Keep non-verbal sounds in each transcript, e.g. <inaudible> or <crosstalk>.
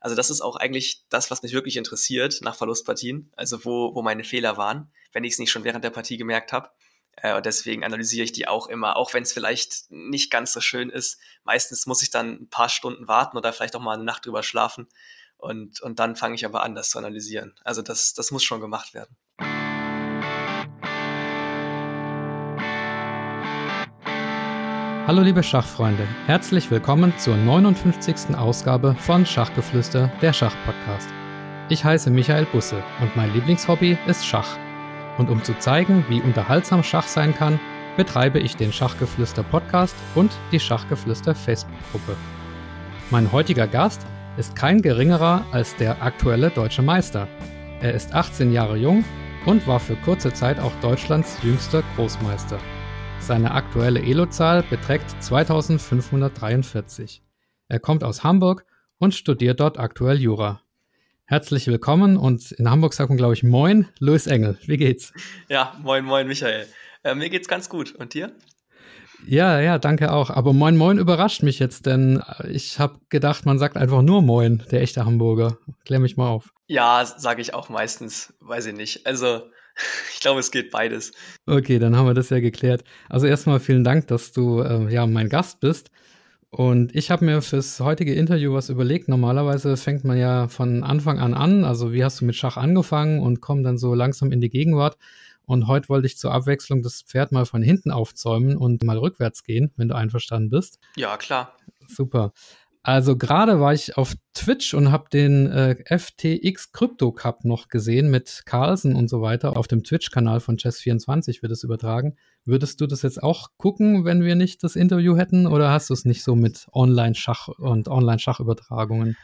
Also das ist auch eigentlich das, was mich wirklich interessiert nach Verlustpartien, also wo, wo meine Fehler waren, wenn ich es nicht schon während der Partie gemerkt habe. Äh, und deswegen analysiere ich die auch immer, auch wenn es vielleicht nicht ganz so schön ist. Meistens muss ich dann ein paar Stunden warten oder vielleicht auch mal eine Nacht drüber schlafen. Und, und dann fange ich aber an, das zu analysieren. Also das, das muss schon gemacht werden. Hallo liebe Schachfreunde, herzlich willkommen zur 59. Ausgabe von Schachgeflüster, der Schachpodcast. Ich heiße Michael Busse und mein Lieblingshobby ist Schach. Und um zu zeigen, wie unterhaltsam Schach sein kann, betreibe ich den Schachgeflüster Podcast und die Schachgeflüster Facebook-Gruppe. Mein heutiger Gast ist kein geringerer als der aktuelle deutsche Meister. Er ist 18 Jahre jung und war für kurze Zeit auch Deutschlands jüngster Großmeister. Seine aktuelle Elo-Zahl beträgt 2543. Er kommt aus Hamburg und studiert dort aktuell Jura. Herzlich willkommen und in Hamburg sagt man, glaube ich, Moin, Louis Engel. Wie geht's? Ja, moin, moin, Michael. Äh, mir geht's ganz gut. Und dir? Ja, ja, danke auch. Aber Moin Moin überrascht mich jetzt, denn ich habe gedacht, man sagt einfach nur Moin, der echte Hamburger. Klär mich mal auf. Ja, sage ich auch meistens. Weiß ich nicht. Also, <laughs> ich glaube, es geht beides. Okay, dann haben wir das ja geklärt. Also erstmal vielen Dank, dass du äh, ja mein Gast bist. Und ich habe mir fürs heutige Interview was überlegt. Normalerweise fängt man ja von Anfang an an. Also wie hast du mit Schach angefangen und komm dann so langsam in die Gegenwart. Und heute wollte ich zur Abwechslung das Pferd mal von hinten aufzäumen und mal rückwärts gehen, wenn du einverstanden bist. Ja, klar. Super. Also gerade war ich auf Twitch und habe den äh, FTX Crypto Cup noch gesehen mit Carlsen und so weiter. Auf dem Twitch-Kanal von Chess24 wird es übertragen. Würdest du das jetzt auch gucken, wenn wir nicht das Interview hätten? Oder hast du es nicht so mit Online-Schach und Online-Schachübertragungen?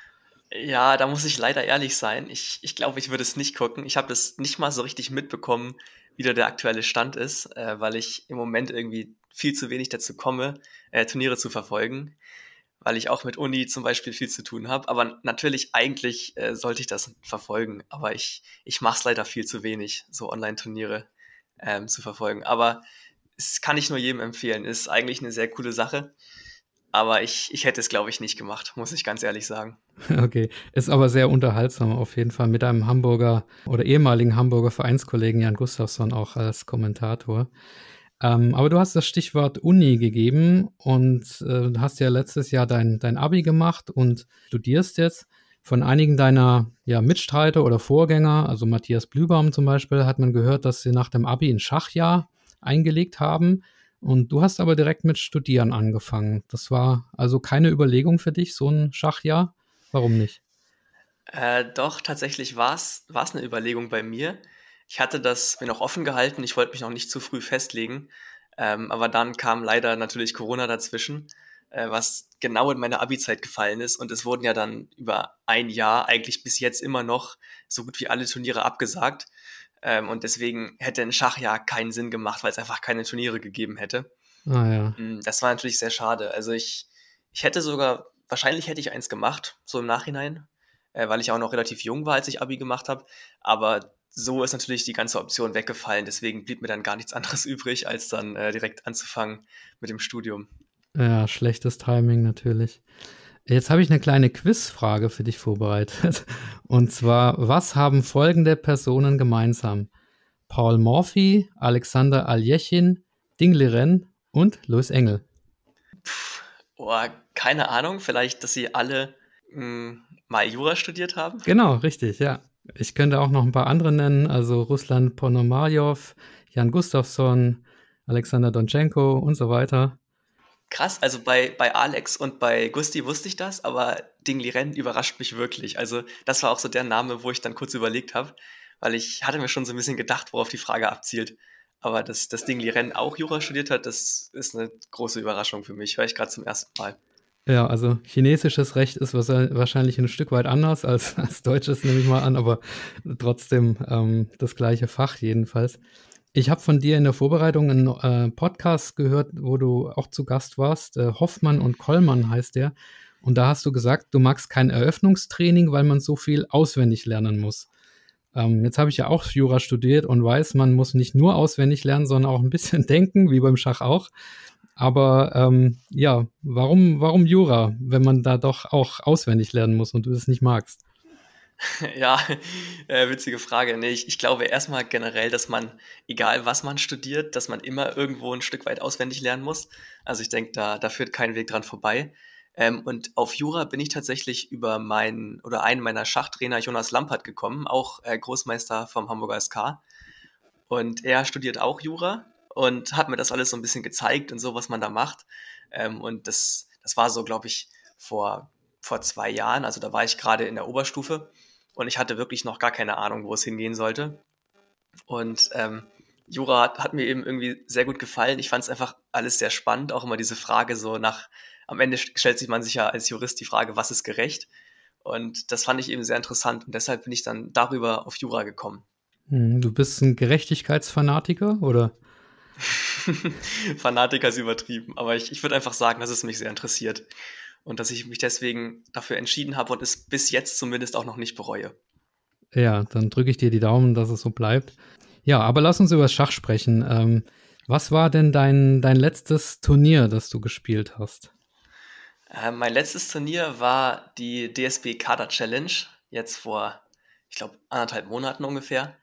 Ja, da muss ich leider ehrlich sein. Ich, ich glaube, ich würde es nicht gucken. Ich habe das nicht mal so richtig mitbekommen, wie da der aktuelle Stand ist, äh, weil ich im Moment irgendwie viel zu wenig dazu komme, äh, Turniere zu verfolgen weil ich auch mit Uni zum Beispiel viel zu tun habe. Aber natürlich, eigentlich äh, sollte ich das verfolgen. Aber ich, ich mache es leider viel zu wenig, so Online-Turniere ähm, zu verfolgen. Aber es kann ich nur jedem empfehlen. Ist eigentlich eine sehr coole Sache. Aber ich, ich hätte es, glaube ich, nicht gemacht, muss ich ganz ehrlich sagen. <laughs> Okay, ist aber sehr unterhaltsam auf jeden Fall mit einem Hamburger oder ehemaligen Hamburger Vereinskollegen Jan Gustafsson auch als Kommentator. Ähm, aber du hast das Stichwort Uni gegeben und äh, hast ja letztes Jahr dein, dein Abi gemacht und studierst jetzt. Von einigen deiner ja, Mitstreiter oder Vorgänger, also Matthias Blübaum zum Beispiel, hat man gehört, dass sie nach dem Abi ein Schachjahr eingelegt haben. Und du hast aber direkt mit Studieren angefangen. Das war also keine Überlegung für dich, so ein Schachjahr? Warum nicht? Äh, doch, tatsächlich war es eine Überlegung bei mir. Ich hatte das mir noch offen gehalten, ich wollte mich noch nicht zu früh festlegen, ähm, aber dann kam leider natürlich Corona dazwischen, äh, was genau in meine Abi-Zeit gefallen ist und es wurden ja dann über ein Jahr eigentlich bis jetzt immer noch so gut wie alle Turniere abgesagt ähm, und deswegen hätte ein Schachjahr keinen Sinn gemacht, weil es einfach keine Turniere gegeben hätte. Ah, ja. Mm, das war natürlich sehr schade. Also ich, ich hätte sogar, wahrscheinlich hätte ich eins gemacht, so im Nachhinein, äh, weil ich auch noch relativ jung war, als ich Abi gemacht habe. Aber so ist natürlich die ganze Option weggefallen. Deswegen blieb mir dann gar nichts anderes <laughs> übrig, als dann äh, direkt anzufangen mit dem Studium. Ja, schlechtes Timing natürlich. Jetzt habe ich eine kleine Quizfrage für dich vorbereitet. <laughs> Und zwar, was haben folgende Personen gemeinsam? Paul Morphy, Alexander Aljechin, Ding Liren und Louis Engel. Puh, oh, keine Ahnung, vielleicht, dass sie alle mh, hm, mal Jura studiert haben? Genau, richtig, ja. Ich könnte auch noch ein paar andere nennen, also Russland Ponomarjov, Jan Gustafsson, Alexander Donchenko und so weiter. Krass, also bei, bei Alex und bei Gusti wusste ich das, aber Ding Liren überrascht mich wirklich. Also das war auch so der Name, wo ich dann kurz überlegt habe, weil ich hatte mir schon so ein bisschen gedacht, worauf die Frage abzielt. Aber dass, dass Ding Liren auch Jura studiert hat, das ist eine große Überraschung für mich. Höre ich gerade zum ersten Mal. Ja, also chinesisches Recht ist wahrscheinlich ein Stück weit anders als, <laughs> als deutsches, nehme ich mal an, aber trotzdem ähm, das gleiche Fach jedenfalls. Ich habe von dir in der Vorbereitung einen äh, Podcast gehört, wo du auch zu Gast warst. Äh, Hoffmann und Kollmann heißt der. Und da hast du gesagt, du magst kein Eröffnungstraining, weil man so viel auswendig lernen muss. Ähm, jetzt habe ich ja auch Jura studiert und weiß, man muss nicht nur auswendig lernen, sondern auch ein bisschen <laughs> denken, wie beim Schach auch. Aber ähm, ja, warum, warum Jura, wenn man da doch auch auswendig lernen muss und du es nicht magst? <laughs> Ja, <laughs> äh, witzige Frage. Nee, ich, ich glaube erstmal generell, dass man, egal was man studiert, dass man immer irgendwo ein Stück weit auswendig lernen muss. Also ich denke, da, da führt kein Weg dran vorbei. Ähm, und auf Jura bin ich tatsächlich über meinen oder einen meiner Schachtrainer Jonas Lampert gekommen, auch äh, Großmeister vom Hamburger SK. Und er studiert auch Jura und hat mir das alles so ein bisschen gezeigt und so, was man da macht. Ähm, und das, das war so, glaube ich, vor, vor zwei Jahren. Also da war ich gerade in der Oberstufe und ich hatte wirklich noch gar keine Ahnung, wo es hingehen sollte. Und ähm, Jura hat, hat, mir eben irgendwie sehr gut gefallen. Ich fand es einfach alles sehr spannend, auch immer diese Frage so nach, am Ende stellt sich man sich ja als Jurist die Frage, was ist gerecht? Und das fand ich eben sehr interessant und deshalb bin ich dann darüber auf Jura gekommen. Hm, du bist ein Gerechtigkeitsfanatiker oder? <laughs> Fanatiker ist übertrieben, aber ich, ich würde einfach sagen, dass es mich sehr interessiert und dass ich mich deswegen dafür entschieden habe und es bis jetzt zumindest auch noch nicht bereue. Ja, dann drücke ich dir die Daumen, dass es so bleibt. Ja, aber lass uns über Schach sprechen. Ähm, was war denn dein, dein letztes Turnier, das du gespielt hast? Äh, mein letztes Turnier war die DSB Kader Challenge, jetzt vor, ich glaube, anderthalb Monaten ungefähr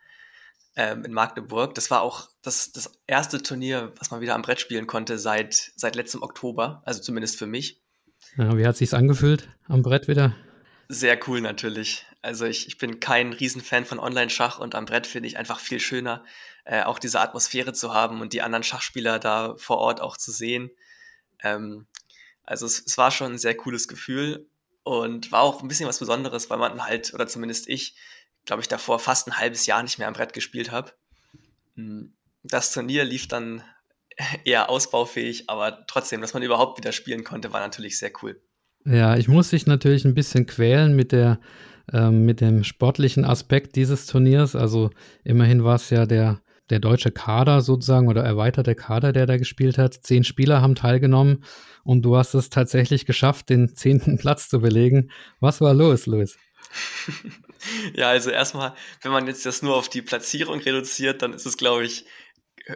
ähm, in Magdeburg. Das war auch das, das erste Turnier, was man wieder am Brett spielen konnte seit, seit letztem Oktober, also zumindest für mich. Ja, wie hat sich's angefühlt am Brett wieder? Sehr cool natürlich. Also ich, ich bin kein Riesenfan von Online-Schach und am Brett finde ich einfach viel schöner, äh, auch diese Atmosphäre zu haben und die anderen Schachspieler da vor Ort auch zu sehen. Ähm, also es, es war schon ein sehr cooles Gefühl und war auch ein bisschen was Besonderes, weil man halt, oder zumindest ich, glaube ich, davor fast ein halbes Jahr nicht mehr am Brett gespielt habe. Hm, das Turnier lief dann <laughs> eher ausbaufähig, aber trotzdem, dass man überhaupt wieder spielen konnte, war natürlich sehr cool. Ja, ich muss dich natürlich ein bisschen quälen mit der ähm, mit dem sportlichen Aspekt dieses Turniers. Also immerhin war es ja der der deutsche Kader sozusagen oder erweiterte Kader, der da gespielt hat. Zehn Spieler haben teilgenommen und du hast es tatsächlich geschafft, den zehnten <laughs> Platz zu belegen. Was war los, Luis? <laughs> <laughs> Ja, also erstmal, wenn man jetzt das nur auf die Platzierung reduziert, dann ist es, glaube ich,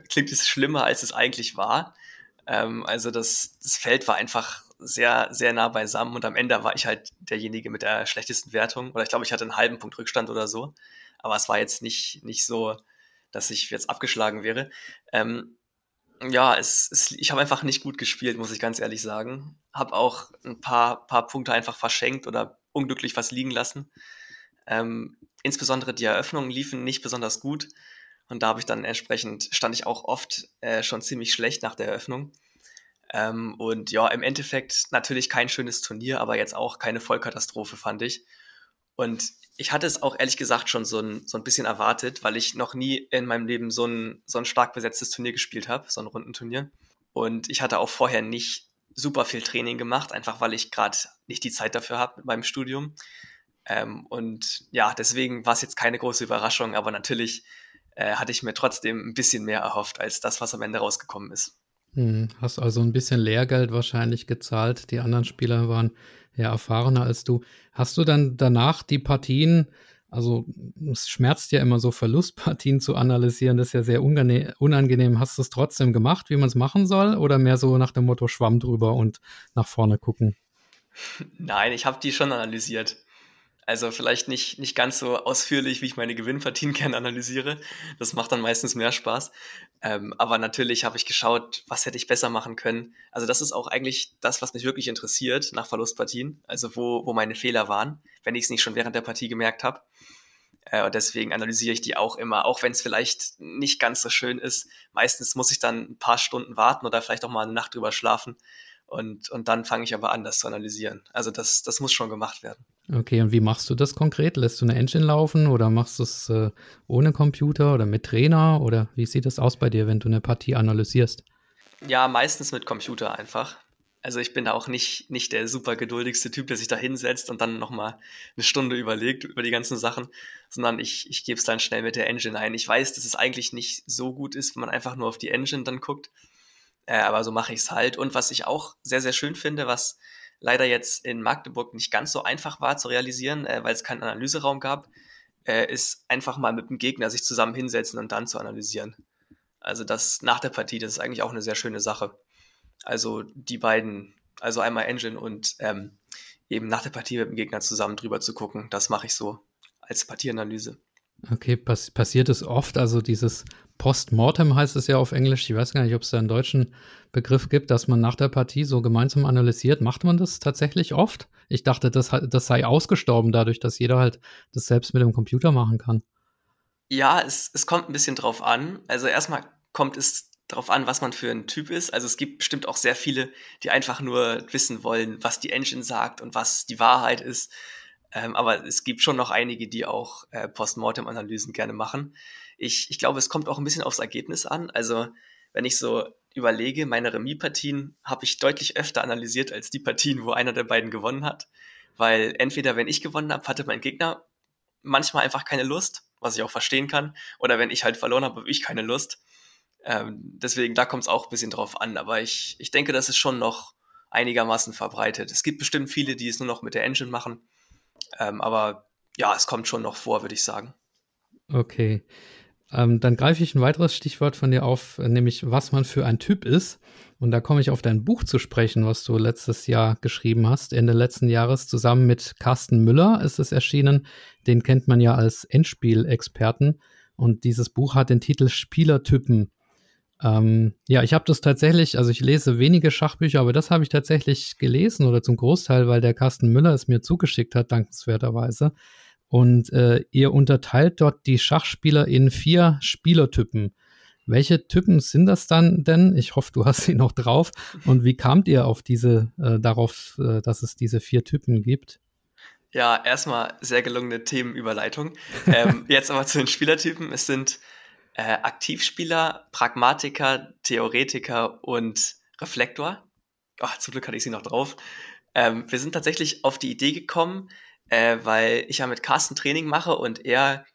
klingt es schlimmer, als es eigentlich war. Ähm, also das, das Feld war einfach sehr, sehr nah beisammen und am Ende war ich halt derjenige mit der schlechtesten Wertung. Oder ich glaube, ich hatte einen halben Punkt Rückstand oder so. Aber es war jetzt nicht, nicht so, dass ich jetzt abgeschlagen wäre. Ähm, ja, es, es, ich habe einfach nicht gut gespielt, muss ich ganz ehrlich sagen. Habe auch ein paar, paar Punkte einfach verschenkt oder unglücklich was liegen lassen. Ähm, insbesondere die Eröffnungen liefen nicht besonders gut. Und da habe ich dann entsprechend, stand ich auch oft äh, schon ziemlich schlecht nach der Eröffnung. Ähm, und ja, im Endeffekt natürlich kein schönes Turnier, aber jetzt auch keine Vollkatastrophe, fand ich. Und ich hatte es auch ehrlich gesagt schon so ein, so ein bisschen erwartet, weil ich noch nie in meinem Leben so ein, so ein stark besetztes Turnier gespielt habe, so ein Rundenturnier. Und ich hatte auch vorher nicht super viel Training gemacht, einfach weil ich gerade nicht die Zeit dafür habe mit meinem Studium. Ähm, und ja, deswegen war es jetzt keine große Überraschung, aber natürlich äh, hatte ich mir trotzdem ein bisschen mehr erhofft als das, was am Ende rausgekommen ist. Hm, hast also ein bisschen Lehrgeld wahrscheinlich gezahlt. Die anderen Spieler waren ja erfahrener als du. Hast du dann danach die Partien, also es schmerzt ja immer so, Verlustpartien zu analysieren, das ist ja sehr unangenehm. Hast du es trotzdem gemacht, wie man es machen soll, oder mehr so nach dem Motto Schwamm drüber und nach vorne gucken? Nein, ich habe die schon analysiert. Also vielleicht nicht, nicht ganz so ausführlich, wie ich meine Gewinnpartien <laughs> gerne analysiere. Das macht dann meistens mehr Spaß. Ähm, aber natürlich habe ich geschaut, was hätte ich besser machen können. Also das ist auch eigentlich das, was mich wirklich interessiert nach Verlustpartien. Also wo, wo meine Fehler waren, wenn ich es nicht schon während der Partie gemerkt habe. Äh, und deswegen analysiere ich die auch immer, auch wenn es vielleicht nicht ganz so schön ist. Meistens muss ich dann ein paar Stunden warten oder vielleicht auch mal eine Nacht drüber schlafen. Und, und dann fange ich aber an, das zu analysieren. Also das, das muss schon gemacht werden. Okay, und wie machst du das konkret? Lässt du eine Engine laufen oder machst du es äh, ohne Computer oder mit Trainer? Oder wie sieht das aus bei dir, wenn du eine Partie analysierst? Ja, meistens mit Computer einfach. Also ich bin da auch nicht, nicht der super geduldigste Typ, der sich da hinsetzt und dann nochmal eine Stunde überlegt über die ganzen Sachen, sondern ich, ich gebe es dann schnell mit der Engine ein. Ich weiß, dass es eigentlich nicht so gut ist, wenn man einfach nur auf die Engine dann guckt. Äh, aber so mache ich es halt. Und was ich auch sehr, sehr schön finde, was leider jetzt in Magdeburg nicht ganz so einfach war zu realisieren, äh, weil es keinen Analyseraum gab, äh, ist einfach mal mit dem Gegner sich zusammen hinsetzen und dann zu analysieren. Also das nach der Partie, das ist eigentlich auch eine sehr schöne Sache. Also die beiden, also einmal Engine und ähm, eben nach der Partie mit dem Gegner zusammen drüber zu gucken. Das mache ich so als Partieanalyse. Okay, pass passiert es oft, also dieses Postmortem heißt es ja auf Englisch, ich weiß gar nicht, ob es da einen deutschen Begriff gibt, dass man nach der Partie so gemeinsam analysiert. Macht man das tatsächlich oft? Ich dachte, das, das sei ausgestorben dadurch, dass jeder halt das selbst mit dem Computer machen kann. Ja, es, es kommt ein bisschen drauf an. Also erstmal kommt es darauf an, was man für ein Typ ist. Also es gibt bestimmt auch sehr viele, die einfach nur wissen wollen, was die Engine sagt und was die Wahrheit ist. Ähm, aber es gibt schon noch einige, die auch äh, Postmortem-Analysen gerne machen. Ich, ich glaube, es kommt auch ein bisschen aufs Ergebnis an. Also wenn ich so überlege, meine Remis-Partien habe ich deutlich öfter analysiert als die Partien, wo einer der beiden gewonnen hat. Weil entweder, wenn ich gewonnen habe, hatte mein Gegner manchmal einfach keine Lust, was ich auch verstehen kann. Oder wenn ich halt verloren habe, habe ich keine Lust. Ähm, deswegen, da kommt es auch ein bisschen drauf an. Aber ich, ich denke, das ist schon noch einigermaßen verbreitet. Es gibt bestimmt viele, die es nur noch mit der Engine machen. Ähm, aber ja, es kommt schon noch vor, würde ich sagen. Okay. Ähm, dann greife ich ein weiteres Stichwort von dir auf, nämlich was man für ein Typ ist. Und da komme ich auf dein Buch zu sprechen, was du letztes Jahr geschrieben hast, Ende letzten Jahres, zusammen mit Carsten Müller ist es erschienen. Den kennt man ja als Endspielexperten. Und dieses Buch hat den Titel Spielertypen. Ähm, ja, ich habe das tatsächlich, also ich lese wenige Schachbücher, aber das habe ich tatsächlich gelesen oder zum Großteil, weil der Carsten Müller es mir zugeschickt hat, dankenswerterweise. Und äh, ihr unterteilt dort die Schachspieler in vier Spielertypen. Welche Typen sind das dann denn? Ich hoffe, du hast sie noch drauf. Und wie kamt ihr auf diese, äh, darauf, äh, dass es diese vier Typen gibt? Ja, erstmal sehr gelungene Themenüberleitung. ähm, <laughs> jetzt aber zu den Spielertypen. Es sind äh, Aktivspieler, Pragmatiker, Theoretiker und Reflektor. Oh, zum Glück hatte ich sie noch drauf. Ähm, wir sind tatsächlich auf die Idee gekommen, äh, weil ich ja mit Carsten Training mache und er,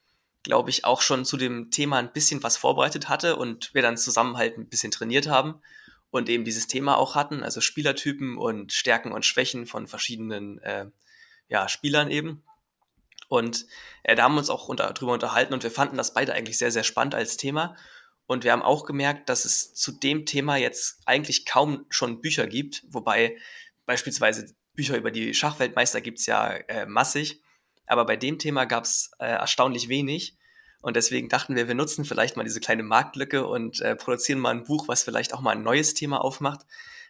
glaube ich, auch schon zu dem Thema ein bisschen was vorbereitet hatte und wir dann zusammen halt ein bisschen trainiert haben und eben dieses Thema auch hatten, also Spielertypen und Stärken und Schwächen von verschiedenen äh, ja, Spielern eben. Und äh, da haben wir uns auch unter, drüber unterhalten und wir fanden das beide eigentlich sehr, sehr spannend als Thema. Und wir haben auch gemerkt, dass es zu dem Thema jetzt eigentlich kaum schon Bücher gibt, wobei beispielsweise Bücher über die Schachweltmeister gibt es ja äh, massig, aber bei dem Thema gab es äh, erstaunlich wenig. Und deswegen dachten wir, wir nutzen vielleicht mal diese kleine Marktlücke und äh, produzieren mal ein Buch, was vielleicht auch mal ein neues Thema aufmacht.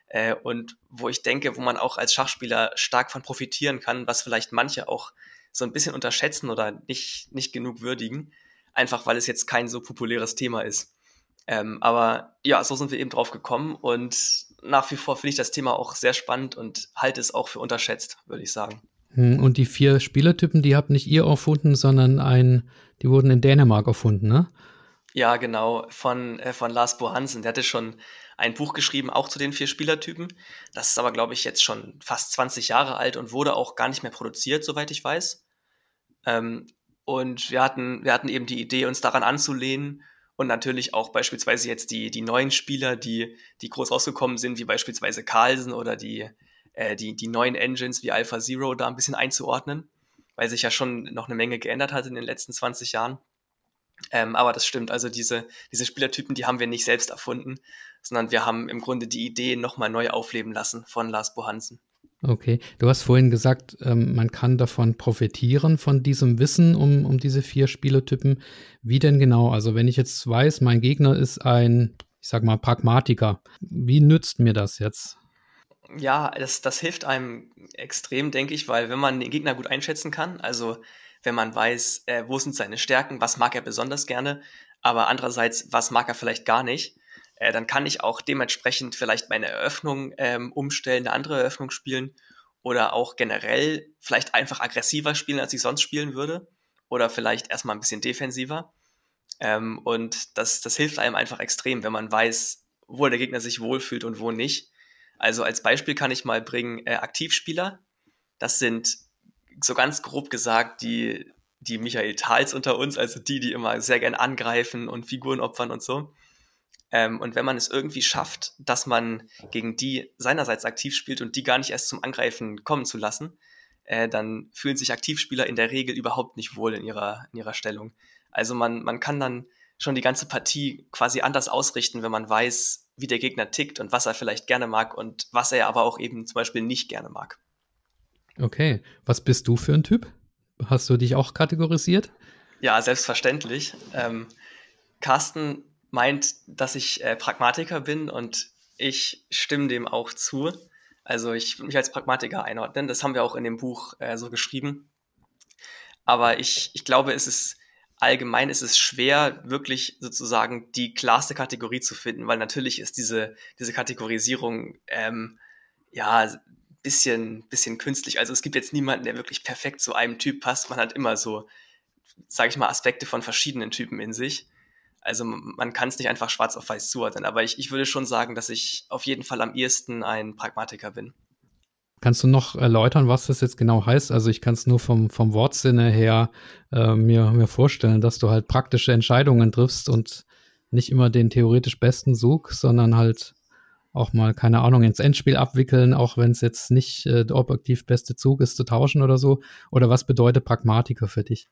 Äh, und wo ich denke, wo man auch als Schachspieler stark von profitieren kann, was vielleicht manche auch so ein bisschen unterschätzen oder nicht, nicht genug würdigen, einfach weil es jetzt kein so populäres Thema ist. Ähm, aber ja, so sind wir eben drauf gekommen und nach wie vor finde ich das Thema auch sehr spannend und halte es auch für unterschätzt, würde ich sagen. Hm, und die vier Spielertypen, die habt nicht ihr erfunden, sondern ein, die wurden in Dänemark erfunden, ne? Ja, genau, von, äh, von Lars Bo Hansen. Der hatte schon ein Buch geschrieben, auch zu den vier Spielertypen. Das ist aber, glaube ich, jetzt schon fast 20 Jahre alt und wurde auch gar nicht mehr produziert, soweit ich weiß. Ähm, und wir hatten, wir hatten eben die Idee, uns daran anzulehnen und natürlich auch beispielsweise jetzt die, die neuen Spieler, die, die groß rausgekommen sind, wie beispielsweise Carlsen oder die, äh, die, die neuen Engines wie Alpha Zero da ein bisschen einzuordnen, weil sich ja schon noch eine Menge geändert hat in den letzten 20 Jahren. Ähm, aber das stimmt, also diese, diese Spielertypen, die haben wir nicht selbst erfunden, sondern wir haben im Grunde die Idee nochmal neu aufleben lassen von Lars Bohansen. Okay, du hast vorhin gesagt, ähm, man kann davon profitieren, von diesem Wissen um, um diese vier Spielertypen. Wie denn genau? Also wenn ich jetzt weiß, mein Gegner ist ein, ich sag mal, Pragmatiker, wie nützt mir das jetzt? Ja, das, das hilft einem extrem, denke ich, weil wenn man den Gegner gut einschätzen kann, also wenn man weiß, äh, wo sind seine Stärken, was mag er besonders gerne, aber andererseits, was mag er vielleicht gar nicht, äh, dann kann ich auch dementsprechend vielleicht meine Eröffnung ähm, umstellen, eine andere Eröffnung spielen oder auch generell vielleicht einfach aggressiver spielen, als ich sonst spielen würde oder vielleicht erstmal ein bisschen defensiver. Ähm, und das, das hilft einem einfach extrem, wenn man weiß, wo der Gegner sich wohlfühlt und wo nicht. Also als Beispiel kann ich mal bringen, äh, Aktivspieler, das sind so ganz grob gesagt die, die Michael Thals unter uns, also die, die immer sehr gern angreifen und Figuren opfern und so. Ähm, und wenn man es irgendwie schafft, dass man gegen die seinerseits aktiv spielt und die gar nicht erst zum Angreifen kommen zu lassen, äh, dann fühlen sich Aktivspieler in der Regel überhaupt nicht wohl in ihrer, in ihrer Stellung. Also man, man kann dann schon die ganze Partie quasi anders ausrichten, wenn man weiß, wie der Gegner tickt und was er vielleicht gerne mag und was er aber auch eben zum Beispiel nicht gerne mag. Okay, was bist du für ein Typ? Hast du dich auch kategorisiert? Ja, selbstverständlich. Ähm, Carsten meint, dass ich äh, Pragmatiker bin und ich stimme dem auch zu. Also ich würde mich als Pragmatiker einordnen. Das haben wir auch in dem Buch äh, so geschrieben. Aber ich, ich glaube, es ist allgemein ist es schwer, wirklich sozusagen die klarste Kategorie zu finden, weil natürlich ist diese, diese Kategorisierung ähm, ja bisschen, bisschen künstlich. Also es gibt jetzt niemanden, der wirklich perfekt zu einem Typ passt. Man hat immer so, sage ich mal, Aspekte von verschiedenen Typen in sich. Also man kann es nicht einfach schwarz auf weiß zuordnen. Aber ich, ich würde schon sagen, dass ich auf jeden Fall am ehesten ein Pragmatiker bin. Kannst du noch erläutern, was das jetzt genau heißt? Also ich kann es nur vom, vom Wortsinne her äh, mir, mir vorstellen, dass du halt praktische Entscheidungen triffst und nicht immer den theoretisch besten Zug, sondern halt auch mal, keine Ahnung, ins Endspiel abwickeln, auch wenn es jetzt nicht äh, der objektiv beste Zug ist, zu tauschen oder so? Oder was bedeutet Pragmatiker für dich?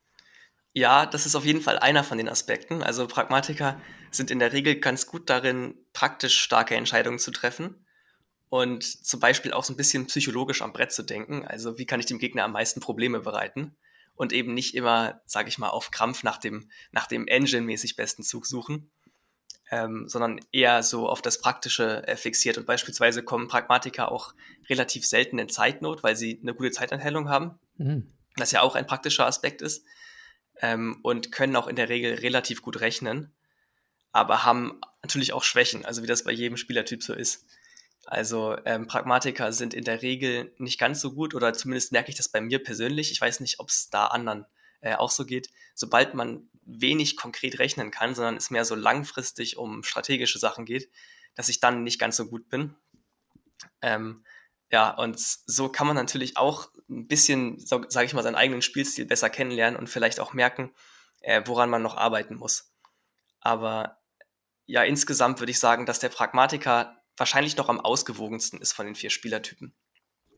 Ja, das ist auf jeden Fall einer von den Aspekten. Also Pragmatiker sind in der Regel ganz gut darin, praktisch starke Entscheidungen zu treffen und zum Beispiel auch so ein bisschen psychologisch am Brett zu denken. Also wie kann ich dem Gegner am meisten Probleme bereiten und eben nicht immer, sage ich mal, auf Krampf nach dem, nach dem Engine-mäßig besten Zug suchen, ähm, sondern eher so auf das Praktische äh, fixiert. Und beispielsweise kommen Pragmatiker auch relativ selten in Zeitnot, weil sie eine gute Zeitanteilung haben, mhm. was ja auch ein praktischer Aspekt ist, ähm, und können auch in der Regel relativ gut rechnen, aber haben natürlich auch Schwächen, also wie das bei jedem Spielertyp so ist. Also ähm, Pragmatiker sind in der Regel nicht ganz so gut oder zumindest merke ich das bei mir persönlich. Ich weiß nicht, ob es da anderen äh, auch so geht. Sobald man wenig konkret rechnen kann, sondern es mehr so langfristig um strategische Sachen geht, dass ich dann nicht ganz so gut bin. Ähm, ja, und so kann man natürlich auch ein bisschen, so, sage ich mal, seinen eigenen Spielstil besser kennenlernen und vielleicht auch merken, äh, woran man noch arbeiten muss. Aber ja, insgesamt würde ich sagen, dass der Pragmatiker wahrscheinlich noch am ausgewogensten ist von den vier Spielertypen.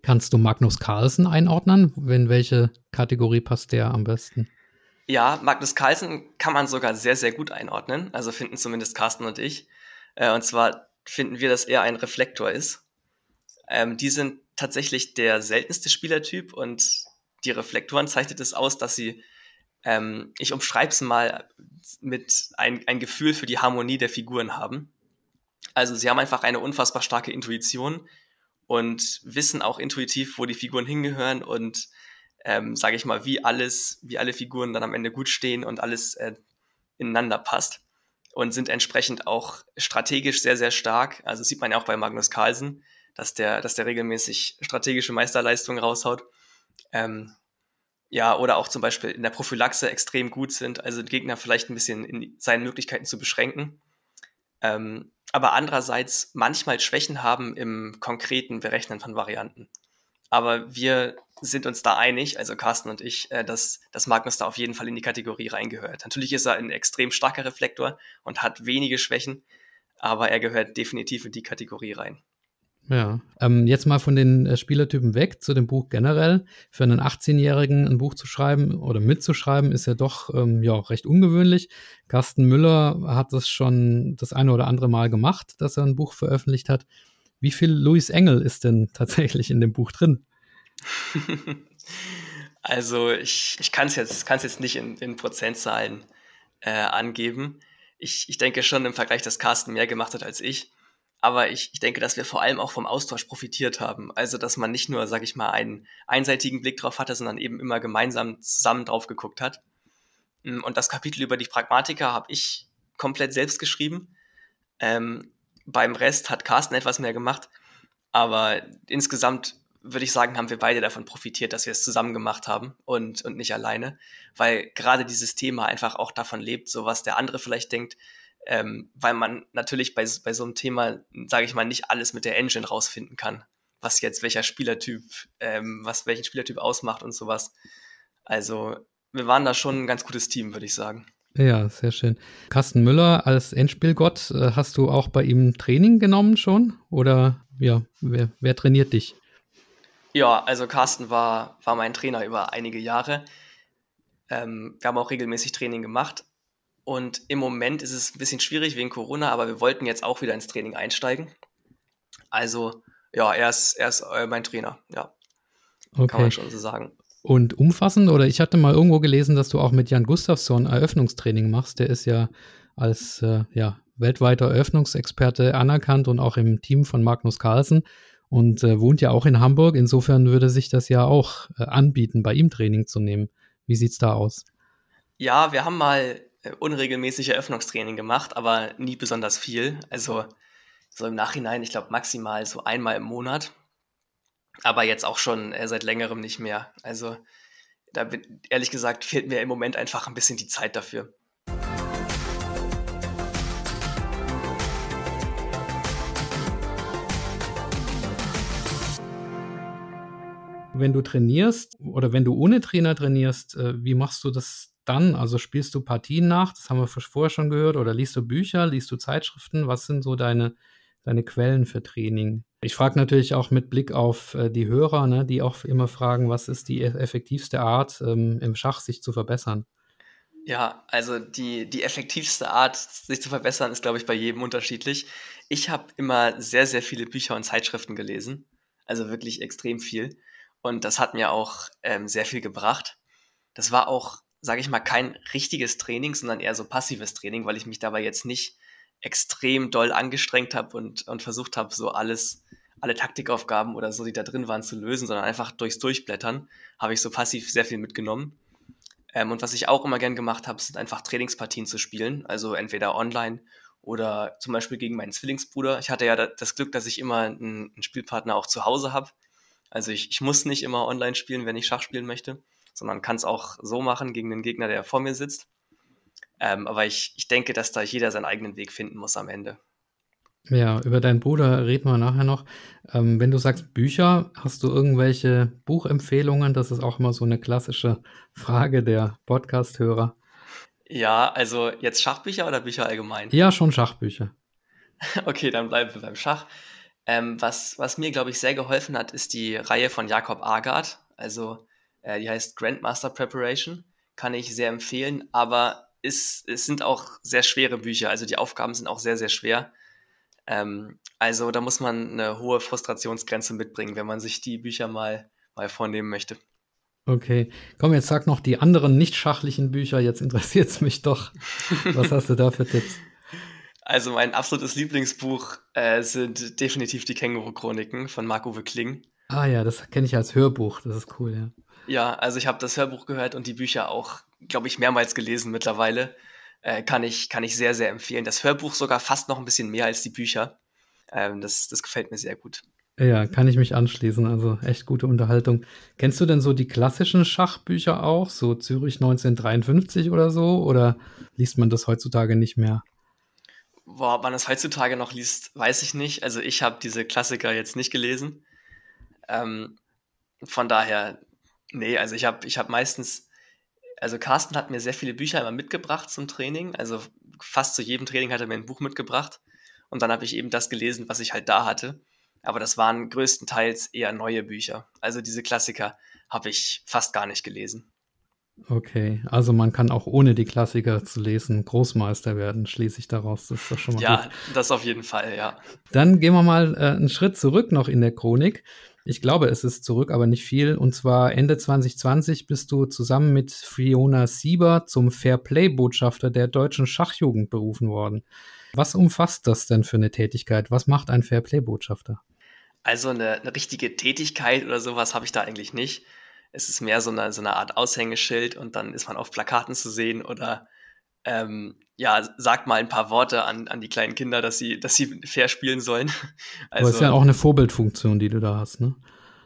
Kannst du Magnus Carlsen einordnen? In welche Kategorie passt der am besten? Ja, Magnus Carlsen kann man sogar sehr, sehr gut einordnen. Also finden zumindest Carsten und ich. Äh, und zwar finden wir, dass er ein Reflektor ist. Ähm, die sind tatsächlich der seltenste Spielertyp und die Reflektoren zeichnet es aus, dass sie, ähm, ich umschreibe es mal mit ein, ein Gefühl für die Harmonie der Figuren haben. Also sie haben einfach eine unfassbar starke Intuition und wissen auch intuitiv, wo die Figuren hingehören und ähm, sage ich mal, wie alles, wie alle Figuren dann am Ende gut stehen und alles äh, ineinander passt und sind entsprechend auch strategisch sehr, sehr stark. Also sieht man ja auch bei Magnus Carlsen, dass der, dass der regelmäßig strategische Meisterleistungen raushaut. Ähm, ja, oder auch zum Beispiel in der Prophylaxe extrem gut sind, also den Gegner vielleicht ein bisschen in seinen Möglichkeiten zu beschränken. Ähm, aber andererseits manchmal Schwächen haben im konkreten Berechnen von Varianten. Aber wir sind uns da einig, also Carsten und ich, äh, dass, dass Magnus da auf jeden Fall in die Kategorie reingehört. Natürlich ist er ein extrem starker Reflektor und hat wenige Schwächen, aber er gehört definitiv in die Kategorie rein. Ja, ähm, jetzt mal von den äh, Spielertypen weg zu dem Buch generell. Für einen 18-Jährigen ein Buch zu schreiben oder mitzuschreiben, ist ja doch ähm, ja, recht ungewöhnlich. Carsten Müller hat das schon das eine oder andere Mal gemacht, dass er ein Buch veröffentlicht hat. Wie viel Louis Engel ist denn <laughs> tatsächlich in dem Buch drin? <laughs> also ich, ich kann es jetzt, jetzt nicht in, in Prozentzahlen äh, angeben. Ich, ich denke schon im Vergleich, dass Carsten mehr gemacht hat als ich. Aber ich, ich denke, dass wir vor allem auch vom Austausch profitiert haben. Also, dass man nicht nur, sag ich mal, einen einseitigen Blick drauf hatte, sondern eben immer gemeinsam zusammen drauf geguckt hat. Mm, und das Kapitel über die Pragmatiker habe ich komplett selbst geschrieben. Ähm, beim Rest hat Carsten etwas mehr gemacht. Aber insgesamt würde ich sagen, haben wir beide davon profitiert, dass wir es zusammen gemacht haben und, und nicht alleine. Weil gerade dieses Thema einfach auch davon lebt, so was der andere vielleicht denkt, ähm, weil man natürlich bei, bei so einem Thema, sage ich mal, nicht alles mit der Engine rausfinden kann, was jetzt welcher Spielertyp, ähm, was welchen Spielertyp ausmacht und sowas. Also wir waren da schon ein ganz gutes Team, würde ich sagen. Ja, sehr schön. Carsten Müller als Endspielgott, äh, hast du auch bei ihm Training genommen schon? Oder ja, wer, wer trainiert dich? Ja, also Carsten war, war mein Trainer über einige Jahre. Ähm, wir haben auch regelmäßig Training gemacht Und im Moment ist es ein bisschen schwierig wegen Corona, aber wir wollten jetzt auch wieder ins Training einsteigen. Also, ja, er ist, er ist äh, mein Trainer, ja. Okay. Kann man schon so sagen. Und umfassend, oder ich hatte mal irgendwo gelesen, dass du auch mit Jan Gustafsson Eröffnungstraining machst. Der ist ja als äh, ja, weltweiter Eröffnungsexperte anerkannt und auch im Team von Magnus Carlsen und äh, wohnt ja auch in Hamburg. Insofern würde sich das ja auch äh, anbieten, bei ihm Training zu nehmen. Wie sieht es da aus? Ja, wir haben mal unregelmäßig Eröffnungstraining gemacht, aber nie besonders viel. Also so im Nachhinein, ich glaube maximal so einmal im Monat. Aber jetzt auch schon äh, seit längerem nicht mehr. Also da bin, ehrlich gesagt fehlt mir im Moment einfach ein bisschen die Zeit dafür. Wenn du trainierst oder wenn du ohne Trainer trainierst, äh, wie machst du das dann? Also spielst du Partien nach, das haben wir vorher schon gehört, oder liest du Bücher, liest du Zeitschriften? Was sind so deine, deine Quellen für Training? Ich frage natürlich auch mit Blick auf äh, die Hörer, ne, die auch immer fragen, was ist die effektivste Art, ähm, im Schach sich zu verbessern? Ja, also die, die effektivste Art, sich zu verbessern, ist, glaube ich, bei jedem unterschiedlich. Ich habe immer sehr, sehr viele Bücher und Zeitschriften gelesen. Also wirklich extrem viel. Und das hat mir auch ähm, sehr viel gebracht. Das war auch, sage ich mal, kein richtiges Training, sondern eher so passives Training, weil ich mich dabei jetzt nicht extrem doll angestrengt habe und, und versucht habe, so alles, alle Taktikaufgaben oder so, die da drin waren, zu lösen, sondern einfach durchs Durchblättern habe ich so passiv sehr viel mitgenommen. Ähm, und was ich auch immer gern gemacht habe, sind einfach Trainingspartien zu spielen, also entweder online oder zum Beispiel gegen meinen Zwillingsbruder. Ich hatte ja das Glück, dass ich immer einen, Spielpartner auch zu Hause habe also ich, ich muss nicht immer online spielen, wenn ich Schach spielen möchte, sondern kann es auch so machen gegen den Gegner, der vor mir sitzt. Ähm, aber ich, ich denke, dass da jeder seinen eigenen Weg finden muss am Ende. Ja, über deinen Bruder reden wir nachher noch. Ähm, wenn du sagst Bücher, hast du irgendwelche Buchempfehlungen? Das ist auch immer so eine klassische Frage der Podcast-Hörer. Ja, also jetzt Schachbücher oder Bücher allgemein? Ja, schon Schachbücher. <laughs> okay, dann bleiben wir beim Schach. Ähm, was, was mir, glaube ich, sehr geholfen hat, ist die Reihe von Jakob Agard. Also äh, die heißt Grandmaster Preparation. Kann ich sehr empfehlen, aber ist, es sind auch sehr schwere Bücher. Also die Aufgaben sind auch sehr, sehr schwer. Ähm, also da muss man eine hohe Frustrationsgrenze mitbringen, wenn man sich die Bücher mal, mal vornehmen möchte. Okay, komm, jetzt sag noch die anderen nicht schachlichen Bücher. Jetzt interessiert es mich doch. Was hast du da für Tipps? Also mein absolutes Lieblingsbuch äh, sind definitiv die Känguru-Chroniken von Marc-Uwe Kling. Ah ja, das kenne ich als Hörbuch, das ist cool, ja. Ja, also ich habe das Hörbuch gehört und die Bücher auch, glaube ich, mehrmals gelesen mittlerweile. Äh, kann, ich, kann ich sehr, sehr empfehlen. Das Hörbuch sogar fast noch ein bisschen mehr als die Bücher. Ähm, das, das gefällt mir sehr gut. Ja, kann ich mich anschließen. Also echt gute Unterhaltung. Kennst du denn so die klassischen Schachbücher auch? So Zürich 1953 oder so? Oder liest man das heutzutage nicht mehr? Boah, ob man das heutzutage noch liest, weiß ich nicht. Also ich habe diese Klassiker jetzt nicht gelesen. Ähm, von daher, nee, also ich habe ich hab meistens, also Carsten hat mir sehr viele Bücher immer mitgebracht zum Training. Also fast zu jedem Training hat er mir ein Buch mitgebracht. Und dann habe ich eben das gelesen, was ich halt da hatte. Aber das waren größtenteils eher neue Bücher. Also diese Klassiker habe ich fast gar nicht gelesen. Okay, also man kann auch ohne die Klassiker zu lesen Großmeister werden, schließe ich daraus. Das ist doch schon mal Ja, gut. das auf jeden Fall, ja. Dann gehen wir mal äh, einen Schritt zurück noch in der Chronik. Ich glaube, es ist zurück, aber nicht viel. Und zwar Ende 2020 bist du zusammen mit Fiona Sieber zum Fairplay-Botschafter der deutschen Schachjugend berufen worden. Was umfasst das denn für eine Tätigkeit? Was macht ein Fairplay-Botschafter? Also eine, eine richtige Tätigkeit oder sowas habe ich da eigentlich nicht es ist mehr so eine, so eine Art Aushängeschild und dann ist man auf Plakaten zu sehen oder ähm, ja, sagt mal ein paar Worte an, an die kleinen Kinder, dass sie, dass sie fair spielen sollen. Also, <laughs> Aber ist ja auch eine Vorbildfunktion, die du da hast, ne?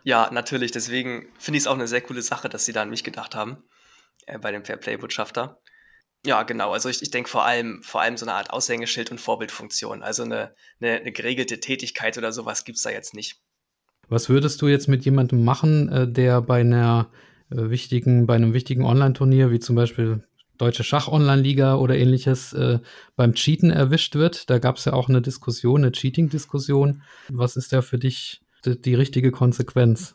Ja, natürlich. Deswegen finde ich es auch eine sehr coole Sache, dass sie da an mich gedacht haben, äh, bei dem Fairplay-Botschafter. Ja, genau. Also ich, ich denke vor allem, vor allem so eine Art Aushängeschild und Vorbildfunktion. Also eine, eine, eine geregelte Tätigkeit oder sowas gibt es da jetzt nicht. Was würdest du jetzt mit jemandem machen, äh, der bei einer äh, wichtigen, bei einem wichtigen Online-Turnier, wie zum Beispiel Deutsche Schach-Online-Liga oder ähnliches, äh, beim Cheaten erwischt wird? Da gab es ja auch eine Diskussion, eine Cheating-Diskussion. Was ist da für dich die, die richtige Konsequenz?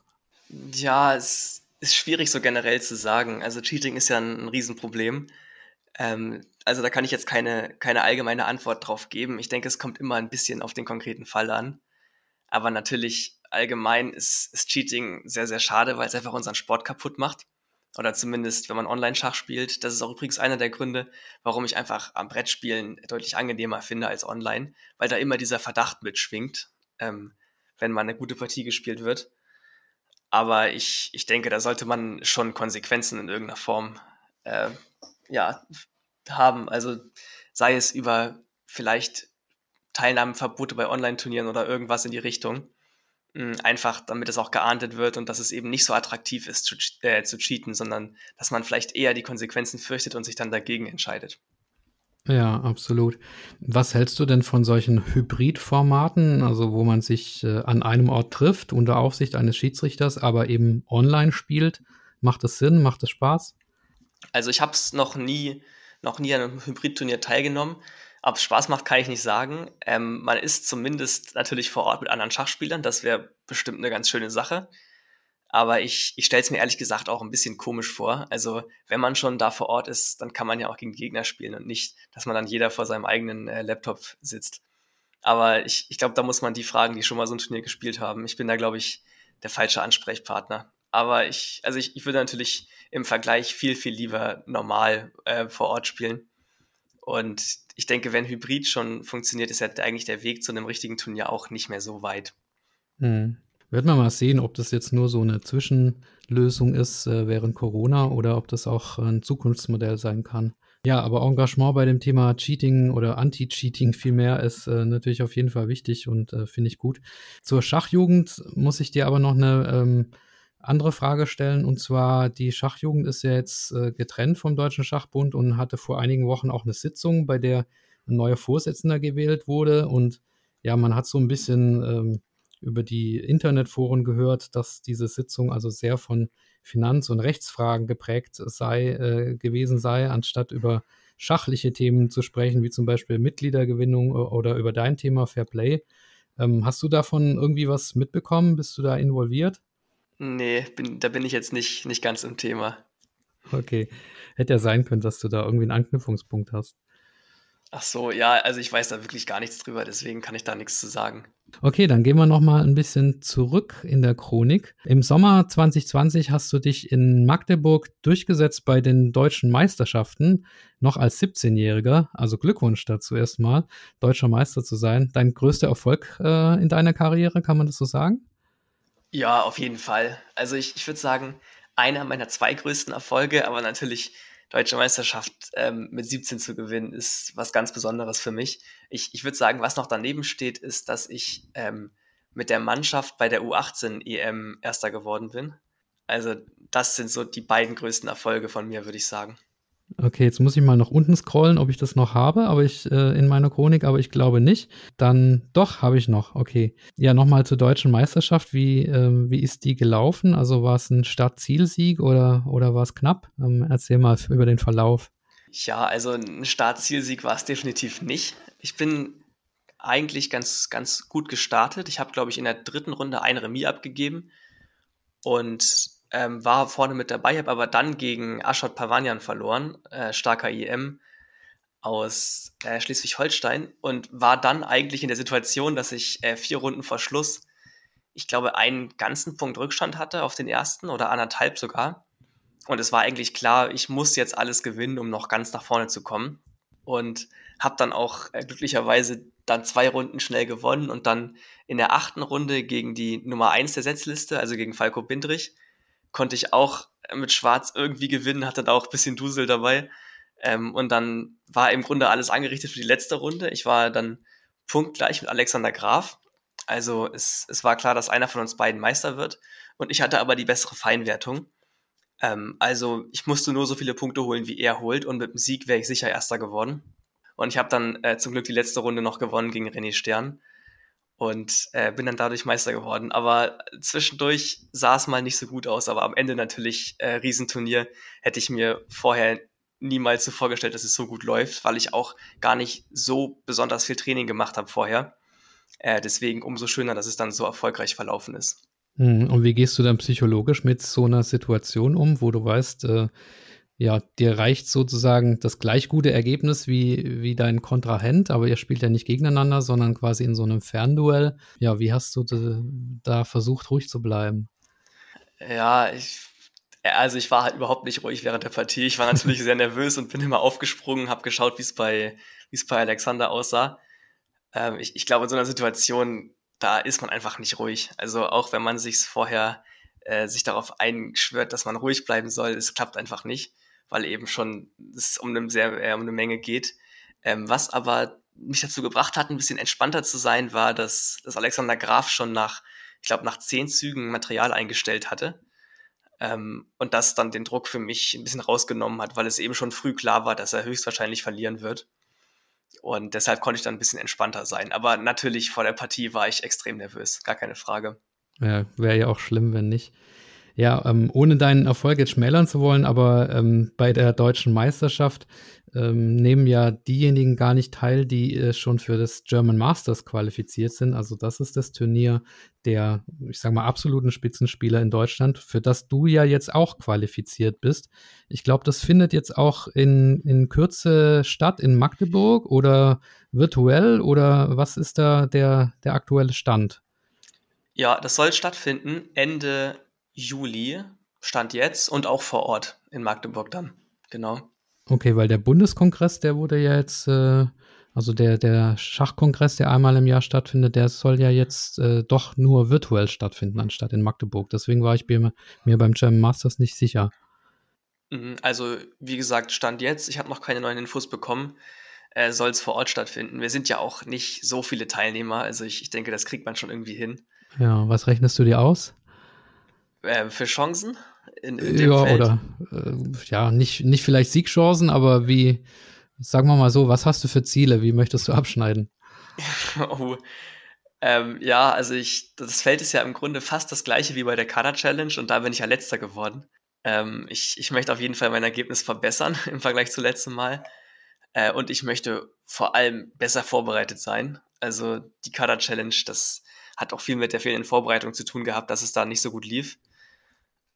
Ja, es ist schwierig so generell zu sagen. Also Cheating ist ja ein, ein Riesenproblem. Ähm, also da kann ich jetzt keine, keine allgemeine Antwort drauf geben. Ich denke, es kommt immer ein bisschen auf den konkreten Fall an. Aber natürlich allgemein ist, ist Cheating sehr, sehr schade, weil es einfach unseren Sport kaputt macht. Oder zumindest, wenn man Online-Schach spielt. Das ist auch übrigens einer der Gründe, warum ich einfach am Brettspielen deutlich angenehmer finde als online, weil da immer dieser Verdacht mitschwingt, ähm, wenn mal eine gute Partie gespielt wird. Aber ich, ich denke, da sollte man schon Konsequenzen in irgendeiner Form äh, ja, haben. Also sei es über vielleicht Teilnahmeverbote bei Online-Turnieren oder irgendwas in die Richtung. Hm, einfach, damit es auch geahndet wird und dass es eben nicht so attraktiv ist zu, äh, zu cheaten, sondern dass man vielleicht eher die Konsequenzen fürchtet und sich dann dagegen entscheidet. Ja, absolut. Was hältst du denn von solchen Hybridformaten, also wo man sich äh, an einem Ort trifft unter Aufsicht eines Schiedsrichters, aber eben online spielt? Macht das Sinn? Macht das Spaß? Also ich habe es noch nie, noch nie an einem Hybridturnier teilgenommen. Ob es Spaß macht, kann ich nicht sagen. Ähm, man ist zumindest natürlich vor Ort mit anderen Schachspielern. Das wäre bestimmt eine ganz schöne Sache. Aber ich, ich stelle es mir ehrlich gesagt auch ein bisschen komisch vor. Also, wenn man schon da vor Ort ist, dann kann man ja auch gegen Gegner spielen und nicht, dass man dann jeder vor seinem eigenen äh, Laptop sitzt. Aber ich, ich glaube, da muss man die fragen, die schon mal so ein Turnier gespielt haben. Ich bin da, glaube ich, der falsche Ansprechpartner. Aber ich, also ich, ich würde natürlich im Vergleich viel, viel lieber normal äh, vor Ort spielen. Und ich denke, wenn Hybrid schon funktioniert, ist ja eigentlich der Weg zu einem richtigen Turnier auch nicht mehr so weit. Hm. Werden wir mal sehen, ob das jetzt nur so eine Zwischenlösung ist äh, während Corona oder ob das auch ein Zukunftsmodell sein kann. Ja, aber Engagement bei dem Thema Cheating oder Anti-Cheating vielmehr ist äh, natürlich auf jeden Fall wichtig und äh, finde ich gut. Zur Schachjugend muss ich dir aber noch eine ähm, andere Frage stellen. Und zwar, die Schachjugend ist ja jetzt äh, getrennt vom Deutschen Schachbund und hatte vor einigen Wochen auch eine Sitzung, bei der ein neuer Vorsitzender gewählt wurde. Und ja, man hat so ein bisschen ähm, über die Internetforen gehört, dass diese Sitzung also sehr von Finanz- und Rechtsfragen geprägt sei, äh, gewesen sei, anstatt über schachliche Themen zu sprechen, wie zum Beispiel Mitgliedergewinnung oder über dein Thema Fair Play. Ähm, hast du davon irgendwie was mitbekommen? Bist du da involviert? Nee, bin, da bin ich jetzt nicht, nicht ganz im Thema. Okay. Hätte ja sein können, dass du da irgendwie einen Anknüpfungspunkt hast. Ach so, ja, also ich weiß da wirklich gar nichts drüber, deswegen kann ich da nichts zu sagen. Okay, dann gehen wir noch mal ein bisschen zurück in der Chronik. Im Sommer 2020 hast du dich in Magdeburg durchgesetzt bei den deutschen Meisterschaften, noch als 17-Jähriger. Also Glückwunsch dazu erstmal, deutscher Meister zu sein. Dein größter Erfolg äh, in deiner Karriere, kann man das so sagen? Ja, auf jeden Fall. Also ich, ich würde sagen, einer meiner zwei größten Erfolge, aber natürlich deutsche Meisterschaft ähm, mit 17 zu gewinnen, ist was ganz Besonderes für mich. Ich, ich würde sagen, was noch daneben steht, ist, dass ich ähm, mit der Mannschaft bei der U18 EM Erster geworden bin. Also das sind so die beiden größten Erfolge von mir, würde ich sagen. Okay, jetzt muss ich mal nach unten scrollen, ob ich das noch habe, aber ich äh, in meiner Chronik, aber ich glaube nicht. Dann doch habe ich noch. Okay. Ja, nochmal zur deutschen Meisterschaft. Wie, äh, wie ist die gelaufen? Also war es ein Start-Ziel-Sieg oder, oder war es knapp? Ähm, erzähl mal über den Verlauf. Ja, also ein Start-Zielsieg war es definitiv nicht. Ich bin eigentlich ganz, ganz gut gestartet. Ich habe, glaube ich, in der dritten Runde ein Remis abgegeben und ähm, war vorne mit dabei, habe aber dann gegen Ashot Pavanian verloren, äh, starker IM aus äh, Schleswig-Holstein und war dann eigentlich in der Situation, dass ich äh, vier Runden vor Schluss, ich glaube, einen ganzen Punkt Rückstand hatte auf den ersten oder anderthalb sogar. Und es war eigentlich klar, ich muss jetzt alles gewinnen, um noch ganz nach vorne zu kommen. Und habe dann auch äh, glücklicherweise dann zwei Runden schnell gewonnen und dann in der achten Runde gegen die Nummer eins der Setzliste, also gegen Falco Bindrich, konnte ich auch mit Schwarz irgendwie gewinnen, hatte da auch ein bisschen Dusel dabei. Ähm, und dann war im Grunde alles angerichtet für die letzte Runde. Ich war dann punktgleich mit Alexander Graf. Also es, es war klar, dass einer von uns beiden Meister wird. Und ich hatte aber die bessere Feinwertung. Ähm, also ich musste nur so viele Punkte holen, wie er holt. Und mit dem Sieg wäre ich sicher Erster geworden. Und ich habe dann äh, zum Glück die letzte Runde noch gewonnen gegen René Stern und äh, bin dann dadurch Meister geworden. Aber zwischendurch sah es mal nicht so gut aus, aber am Ende natürlich äh, Riesenturnier. Hätte ich mir vorher niemals so vorgestellt, dass es so gut läuft, weil ich auch gar nicht so besonders viel Training gemacht habe vorher. Äh, deswegen umso schöner, dass es dann so erfolgreich verlaufen ist. Hm, und wie gehst du dann psychologisch mit so einer Situation um, wo du weißt, äh, ja, dir reicht sozusagen das gleich gute Ergebnis wie, wie dein Kontrahent, aber ihr spielt ja nicht gegeneinander, sondern quasi in so einem Fernduell. Ja, wie hast du da versucht, ruhig zu bleiben? Ja, ich, also ich war halt überhaupt nicht ruhig während der Partie. Ich war natürlich sehr nervös und bin immer aufgesprungen, habe geschaut, wie es bei, es bei Alexander aussah. Ähm, ich, ich glaube, in so einer Situation, da ist man einfach nicht ruhig. Also auch wenn man sich vorher äh, sich darauf einschwört, dass man ruhig bleiben soll, es klappt einfach nicht weil eben schon es um eine, sehr, äh, um eine Menge geht. Ähm, was aber mich dazu gebracht hat, ein bisschen entspannter zu sein, war, dass, dass Alexander Graf schon nach, ich glaube, nach zehn Zügen Material eingestellt hatte. Ähm, und das dann den Druck für mich ein bisschen rausgenommen hat, weil es eben schon früh klar war, dass er höchstwahrscheinlich verlieren wird. Und deshalb konnte ich dann ein bisschen entspannter sein. Aber natürlich vor der Partie war ich extrem nervös, gar keine Frage. Ja, wäre ja auch schlimm, wenn nicht. Ja, ähm, ohne deinen Erfolg jetzt schmälern zu wollen, aber ähm, bei der deutschen Meisterschaft ähm, nehmen ja diejenigen gar nicht teil, die äh, schon für das German Masters qualifiziert sind. Also das ist das Turnier der, ich sage mal, absoluten Spitzenspieler in Deutschland, für das du ja jetzt auch qualifiziert bist. Ich glaube, das findet jetzt auch in, in Kürze statt in Magdeburg oder virtuell oder was ist da der, der aktuelle Stand? Ja, das soll stattfinden Ende Juli, Stand jetzt, und auch vor Ort in Magdeburg dann. Genau. Okay, weil der Bundeskongress, der wurde ja jetzt, äh, also der, der Schachkongress, der einmal im Jahr stattfindet, der soll ja jetzt äh, doch nur virtuell stattfinden, anstatt in Magdeburg. Deswegen war ich mir, mir beim German Masters nicht sicher. Mhm, also, wie gesagt, Stand jetzt, ich habe noch keine neuen Infos bekommen, äh, soll es vor Ort stattfinden. Wir sind ja auch nicht so viele Teilnehmer, also ich, ich denke, das kriegt man schon irgendwie hin. Ja, was rechnest du dir aus? Äh, für Chancen in, in ja, oder äh, ja, nicht, nicht vielleicht Siegchancen, aber wie, sagen wir mal so, was hast du für Ziele? Wie möchtest du abschneiden? <laughs> oh. Ähm, ja, also ich, das Feld ist ja im Grunde fast das gleiche wie bei der Kader Challenge und da bin ich ja letzter geworden. Ähm, ich, ich möchte auf jeden Fall mein Ergebnis verbessern <laughs> im Vergleich zu letztem Mal. Äh, und ich möchte vor allem besser vorbereitet sein. Also die Kader Challenge, das hat auch viel mit der fehlenden Vorbereitung zu tun gehabt, dass es da nicht so gut lief.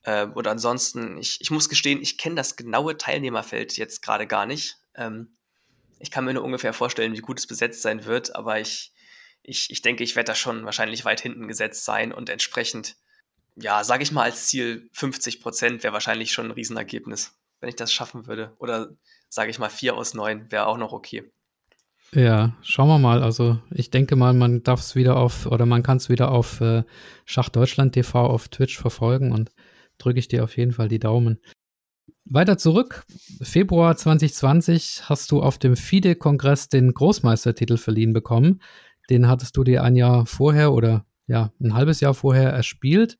Ähm, oder ansonsten, ich, ich muss gestehen, ich kenne das genaue Teilnehmerfeld jetzt gerade gar nicht. Ähm, ich kann mir nur ungefähr vorstellen, wie gut es besetzt sein wird, aber ich, ich, ich denke, ich werde da schon wahrscheinlich weit hinten gesetzt sein und entsprechend, ja, sage ich mal als Ziel 50 Prozent wäre wahrscheinlich schon ein Riesenergebnis, wenn ich das schaffen würde. Oder sage ich mal 4 aus 9 wäre auch noch okay. Ja, schauen wir mal. Also ich denke mal, man darf es wieder auf oder man kann es wieder auf äh, Schach Deutschland TV auf Twitch verfolgen und drücke ich dir auf jeden Fall die Daumen. Weiter zurück. Februar 2020 hast du auf dem FIDE-Kongress den Großmeistertitel verliehen bekommen. Den hattest du dir ein Jahr vorher oder ja, ein halbes Jahr vorher erspielt.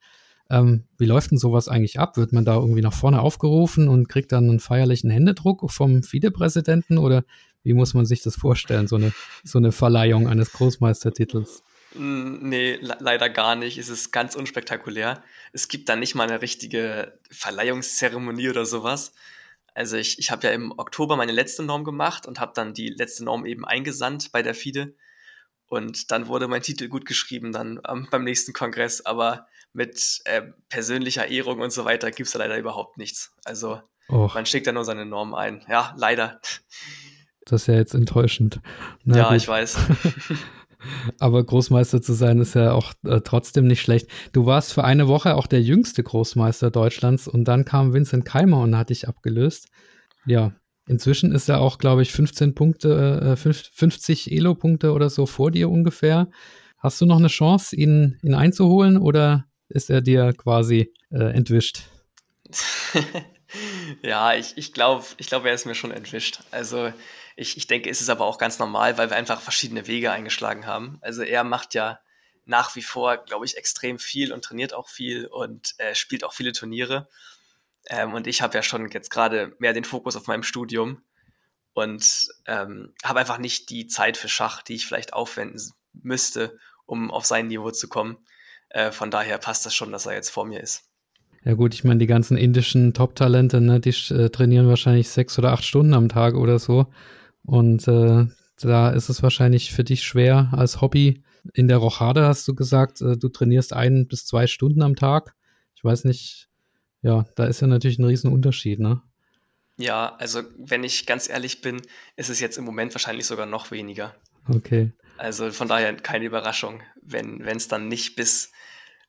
Ähm, wie läuft denn sowas eigentlich ab? Wird man da irgendwie nach vorne aufgerufen und kriegt dann einen feierlichen Händedruck vom FIDE-Präsidenten oder wie muss man sich das vorstellen, so eine, so eine Verleihung eines Großmeistertitels? Nee, leider gar nicht. Es ist ganz unspektakulär. Es gibt da nicht mal eine richtige Verleihungszeremonie oder sowas. Also ich, ich habe ja im Oktober meine letzte Norm gemacht und habe dann die letzte Norm eben eingesandt bei der FIDE. Und dann wurde mein Titel gut geschrieben dann ähm, beim nächsten Kongress. Aber mit äh, persönlicher Ehrung und so weiter gibt es da leider überhaupt nichts. Also Och. man schickt da nur seine Norm ein. Ja, leider. Das ist ja jetzt enttäuschend. Na, ja, gut. ich weiß. <laughs> Aber Großmeister zu sein ist ja auch äh, trotzdem nicht schlecht. Du warst für eine Woche auch der jüngste Großmeister Deutschlands und dann kam Vincent Keimer und hat dich abgelöst. Ja, inzwischen ist er auch, glaube ich, 15 Punkte, äh, 50 Elo-Punkte oder so vor dir ungefähr. Hast du noch eine Chance, ihn, ihn einzuholen oder ist er dir quasi äh, entwischt? <laughs> ja, ich, ich glaube, ich glaub, er ist mir schon entwischt. Also ich, ich denke, es ist aber auch ganz normal, weil wir einfach verschiedene Wege eingeschlagen haben. Also er macht ja nach wie vor, glaube ich, extrem viel und trainiert auch viel und äh, spielt auch viele Turniere. Ähm, und ich habe ja schon jetzt gerade mehr den Fokus auf meinem Studium und ähm, habe einfach nicht die Zeit für Schach, die ich vielleicht aufwenden müsste, um auf sein Niveau zu kommen. Äh, von daher passt das schon, dass er jetzt vor mir ist. Ja gut, ich meine, die ganzen indischen Top-Talente, ne, die äh, trainieren wahrscheinlich sechs oder acht Stunden am Tag oder so. Und äh, da ist es wahrscheinlich für dich schwer als Hobby. In der Rochade hast du gesagt, äh, du trainierst ein bis zwei Stunden am Tag. Ich weiß nicht, ja, da ist ja natürlich ein Riesenunterschied, ne? Ja, also wenn ich ganz ehrlich bin, ist es jetzt im Moment wahrscheinlich sogar noch weniger. Okay. Also von daher keine Überraschung, wenn es dann nicht bis,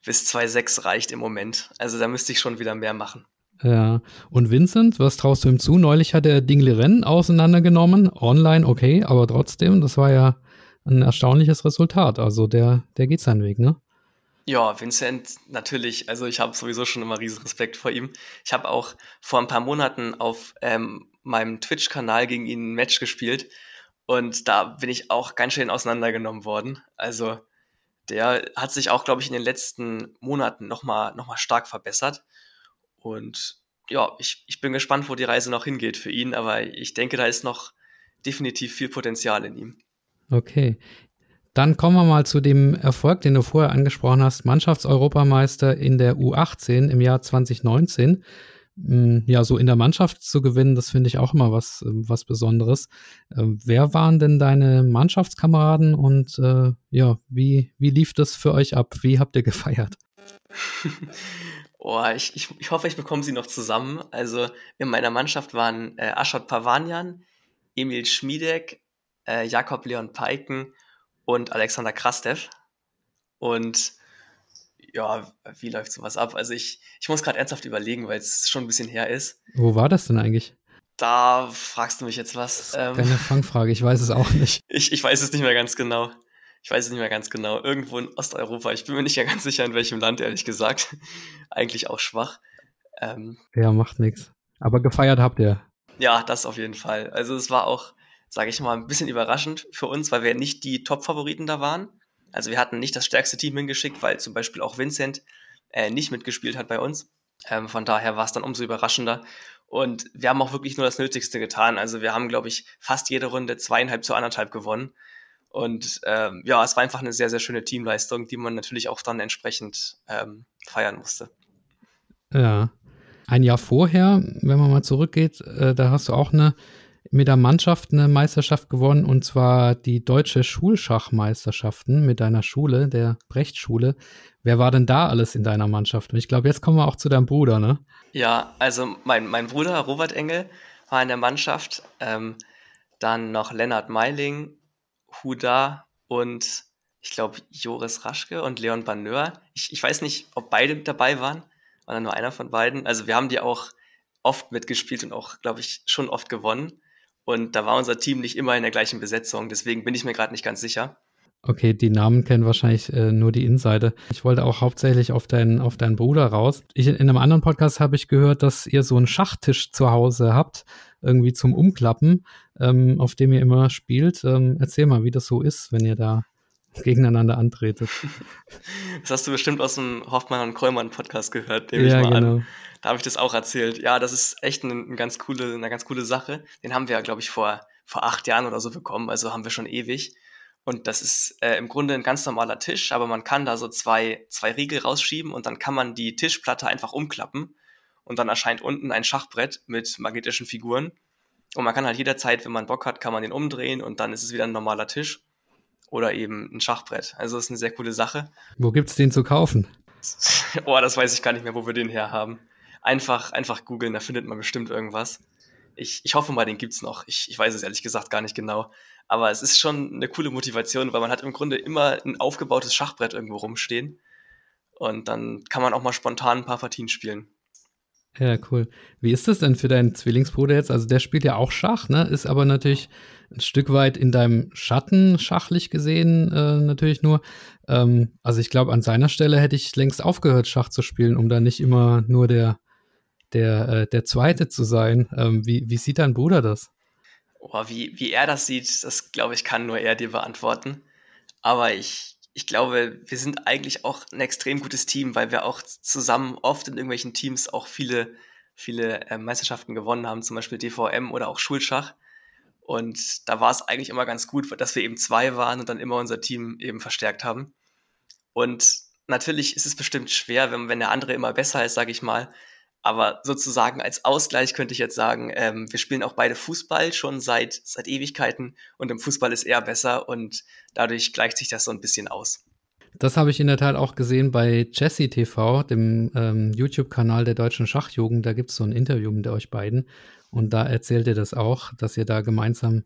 bis 2,6 reicht im Moment. Also da müsste ich schon wieder mehr machen. Ja. Und Vincent, was traust du ihm zu? Neulich hat er Dingliren auseinandergenommen. Online, okay, aber trotzdem, das war ja ein erstaunliches Resultat. Also der, der geht seinen Weg, ne? Ja, Vincent, natürlich. Also ich habe sowieso schon immer riesen Respekt vor ihm. Ich habe auch vor ein paar Monaten auf ähm, meinem Twitch-Kanal gegen ihn ein Match gespielt und da bin ich auch ganz schön auseinandergenommen worden. Also der hat sich auch, glaube ich, in den letzten Monaten nochmal noch mal stark verbessert. Und ja, ich, ich bin gespannt, wo die Reise noch hingeht für ihn, aber ich denke, da ist noch definitiv viel Potenzial in ihm. Okay. Dann kommen wir mal zu dem Erfolg, den du vorher angesprochen hast, Mannschaftseuropameister in der U18 im Jahr 2019. Hm, ja, so in der Mannschaft zu gewinnen, das finde ich auch immer was, was Besonderes. Ähm, wer waren denn deine Mannschaftskameraden und äh, ja, wie, wie lief das für euch ab? Wie habt ihr gefeiert? <laughs> oh, ich, ich, ich hoffe, ich bekomme sie noch zusammen. Also in meiner Mannschaft waren äh, Aschot Pavanian, Emil Schmiedek, äh, Jakob Leon Peiken und Alexander Krastev. Und ja, wie läuft sowas ab? Also ich, ich muss gerade ernsthaft überlegen, weil es schon ein bisschen her ist. Wo war das denn eigentlich? Da fragst du mich jetzt was. Ähm, keine Fangfrage, ich weiß es auch nicht. <laughs> ich, ich weiß es nicht mehr ganz genau. Ich weiß es nicht mehr ganz genau. Irgendwo in Osteuropa. Ich bin mir nicht ganz sicher, in welchem Land, ehrlich gesagt. <laughs> Eigentlich auch schwach. Ähm, ja, macht nichts. Aber gefeiert habt ihr. Ja, das auf jeden Fall. Also es war auch, sage ich mal, ein bisschen überraschend für uns, weil wir nicht die Top-Favoriten da waren. Also wir hatten nicht das stärkste Team hingeschickt, weil zum Beispiel auch Vincent äh, nicht mitgespielt hat bei uns. Ähm, von daher war es dann umso überraschender. Und wir haben auch wirklich nur das Nötigste getan. Also wir haben, glaube ich, fast jede Runde zweieinhalb zu anderthalb gewonnen. Und ähm, ja, es war einfach eine sehr, sehr schöne Teamleistung, die man natürlich auch dann entsprechend ähm, feiern musste. Ja. Ein Jahr vorher, wenn man mal zurückgeht, äh, da hast du auch eine mit der Mannschaft eine Meisterschaft gewonnen und zwar die deutsche Schulschachmeisterschaften mit deiner Schule, der Brechtschule. Wer war denn da alles in deiner Mannschaft? Und ich glaube, jetzt kommen wir auch zu deinem Bruder, ne? Ja, also mein, mein Bruder Robert Engel war in der Mannschaft. Ähm, dann noch Lennart Meiling, Huda und ich glaube Joris Raschke und Leon Baneur. Ich, ich weiß nicht, ob beide dabei waren, oder nur einer von beiden. Also wir haben die auch oft mitgespielt und auch, glaube ich, schon oft gewonnen. Und da war unser Team nicht immer in der gleichen Besetzung. Deswegen bin ich mir gerade nicht ganz sicher. Okay, die Namen kennen wahrscheinlich äh, nur die Insider. Ich wollte auch hauptsächlich auf, dein, auf deinen Bruder raus. Ich, in einem anderen Podcast habe ich gehört, dass ihr so einen Schachtisch zu Hause habt, irgendwie zum Umklappen, ähm, auf dem ihr immer spielt. Ähm, erzähl mal, wie das so ist, wenn ihr da gegeneinander antretet. <laughs> Das hast du bestimmt aus dem Hoffmann und Krollmann Podcast gehört, nehme ja, ich mal genau. an. Da habe ich das auch erzählt. Ja, das ist echt eine, eine, ganz coole, eine ganz coole Sache. Den haben wir, glaube ich, vor, vor acht Jahren oder so bekommen. Also haben wir schon ewig. Und das ist äh, im Grunde ein ganz normaler Tisch, aber man kann da so zwei, zwei Riegel rausschieben und dann kann man die Tischplatte einfach umklappen. Und dann erscheint unten ein Schachbrett mit magnetischen Figuren. Und man kann halt jederzeit, wenn man Bock hat, kann man den umdrehen und dann ist es wieder ein normaler Tisch oder eben ein Schachbrett. Also das ist eine sehr coole Sache. Wo gibt es den zu kaufen? <laughs> oh, das weiß ich gar nicht mehr, wo wir den her haben. Einfach, einfach googeln, da findet man bestimmt irgendwas. Ich, ich hoffe mal, den gibt es noch. Ich, ich weiß es ehrlich gesagt gar nicht genau. Aber es ist schon eine coole Motivation, weil man hat im Grunde immer ein aufgebautes Schachbrett irgendwo rumstehen. Und dann kann man auch mal spontan ein paar Partien spielen. Ja, cool. Wie ist das denn für deinen Zwillingsbruder jetzt? Also der spielt ja auch Schach, ne? Ist aber natürlich ein Stück weit in deinem Schatten schachlich gesehen äh, natürlich nur. Ähm, also ich glaube, an seiner Stelle hätte ich längst aufgehört, Schach zu spielen, um da nicht immer nur der, der, äh, der Zweite zu sein. Ähm, wie, wie sieht dein Bruder das? Oh, wie, wie er das sieht, das glaube ich, kann nur er dir beantworten. Aber ich, ich glaube, wir sind eigentlich auch ein extrem gutes Team, weil wir auch zusammen oft in irgendwelchen Teams auch viele, viele äh, Meisterschaften gewonnen haben, zum Beispiel DVM oder auch Schulschach. Und da war es eigentlich immer ganz gut, dass wir eben zwei waren und dann immer unser Team eben verstärkt haben. Und natürlich ist es bestimmt schwer, wenn, wenn der andere immer besser ist, sage ich mal. Aber sozusagen als Ausgleich könnte ich jetzt sagen, ähm, wir spielen auch beide Fußball schon seit, seit Ewigkeiten und im Fußball ist er besser und dadurch gleicht sich das so ein bisschen aus. Das habe ich in der Tat auch gesehen bei Jesse TV, dem ähm, YouTube-Kanal der deutschen Schachjugend. Da gibt es so ein Interview mit euch beiden. Und da erzählt ihr das auch, dass ihr da gemeinsam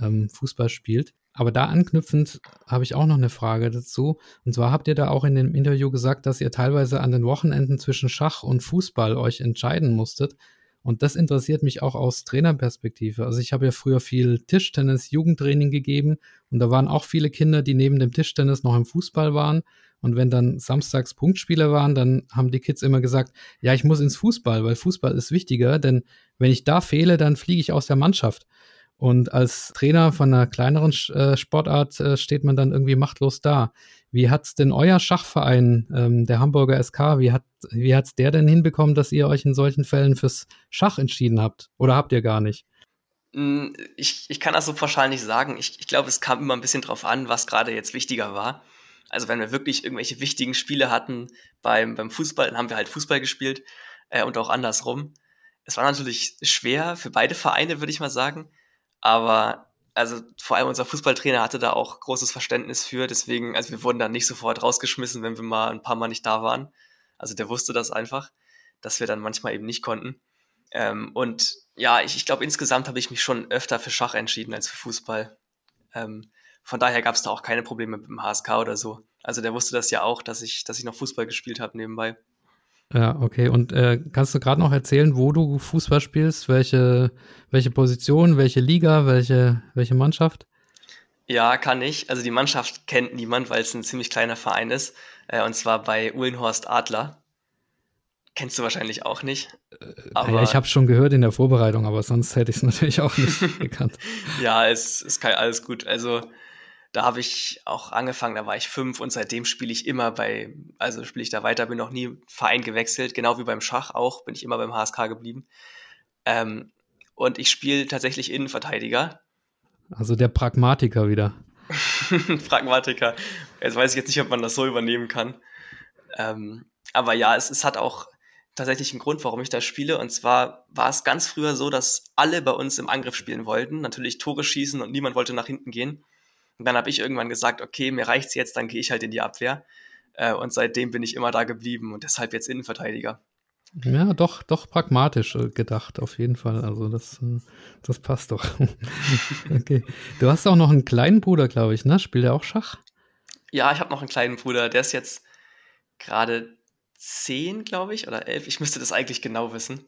ähm, Fußball spielt. Aber da anknüpfend habe ich auch noch eine Frage dazu. Und zwar habt ihr da auch in dem Interview gesagt, dass ihr teilweise an den Wochenenden zwischen Schach und Fußball euch entscheiden musstet. Und das interessiert mich auch aus Trainerperspektive. Also ich habe ja früher viel Tischtennis, Jugendtraining gegeben und da waren auch viele Kinder, die neben dem Tischtennis noch im Fußball waren. Und wenn dann samstags Punktspiele waren, dann haben die Kids immer gesagt, ja, ich muss ins Fußball, weil Fußball ist wichtiger, denn wenn ich da fehle, dann fliege ich aus der Mannschaft. Und als Trainer von einer kleineren äh, Sportart äh, steht man dann irgendwie machtlos da. Wie hat's denn euer Schachverein, ähm, der Hamburger SK, wie hat wie hat's der denn hinbekommen, dass ihr euch in solchen Fällen fürs Schach entschieden habt? Oder habt ihr gar nicht? Hm, ich, ich kann das so pauschal nicht sagen. Ich, ich glaube, es kam immer ein bisschen drauf an, was gerade jetzt wichtiger war. Also wenn wir wirklich irgendwelche wichtigen Spiele hatten beim, beim Fußball, dann haben wir halt Fußball gespielt äh, und auch andersrum. Es war natürlich schwer für beide Vereine, würde ich mal sagen. Aber also vor allem unser Fußballtrainer hatte da auch großes Verständnis für. Deswegen, also wir wurden dann nicht sofort rausgeschmissen, wenn wir mal ein paar Mal nicht da waren. Also der wusste das einfach, dass wir dann manchmal eben nicht konnten. Ähm, und ja, ich, ich glaube, insgesamt habe ich mich schon öfter für Schach entschieden als für Fußball. Ähm, von daher gab es da auch keine Probleme mit dem HSK oder so. Also der wusste das ja auch, dass ich, dass ich noch Fußball gespielt habe nebenbei. Ja, okay. Und äh, kannst du gerade noch erzählen, wo du Fußball spielst? Welche, welche Position, welche Liga, welche, welche Mannschaft? Ja, kann ich. Also die Mannschaft kennt niemand, weil es ein ziemlich kleiner Verein ist. Äh, und zwar bei Uhlenhorst Adler. Kennst du wahrscheinlich auch nicht. Äh, aber ja, ich habe schon gehört in der Vorbereitung, aber sonst hätte ich es <laughs> natürlich auch nicht gekannt. <laughs> ja, es ist alles gut. Also da habe ich auch angefangen, da war ich fünf und seitdem spiele ich immer bei, also spiele ich da weiter, bin noch nie Verein gewechselt, genau wie beim Schach auch, bin ich immer beim HSK geblieben. Ähm, und ich spiele tatsächlich Innenverteidiger. Also der Pragmatiker wieder. <laughs> Pragmatiker. Jetzt weiß ich jetzt nicht, ob man das so übernehmen kann. Ähm, aber ja, es, es hat auch tatsächlich einen Grund, warum ich da spiele. Und zwar war es ganz früher so, dass alle bei uns im Angriff spielen wollten, natürlich Tore schießen und niemand wollte nach hinten gehen. Und dann habe ich irgendwann gesagt, okay, mir reicht's jetzt, dann gehe ich halt in die Abwehr. Äh, und seitdem bin ich immer da geblieben und deshalb jetzt Innenverteidiger. Ja, doch, doch pragmatisch äh, gedacht, auf jeden Fall. Also das, äh, das passt doch. <laughs> okay. Du hast auch noch einen kleinen Bruder, glaube ich, ne? Spielt er auch Schach? Ja, ich habe noch einen kleinen Bruder, der ist jetzt gerade zehn, glaube ich, oder elf. Ich müsste das eigentlich genau wissen.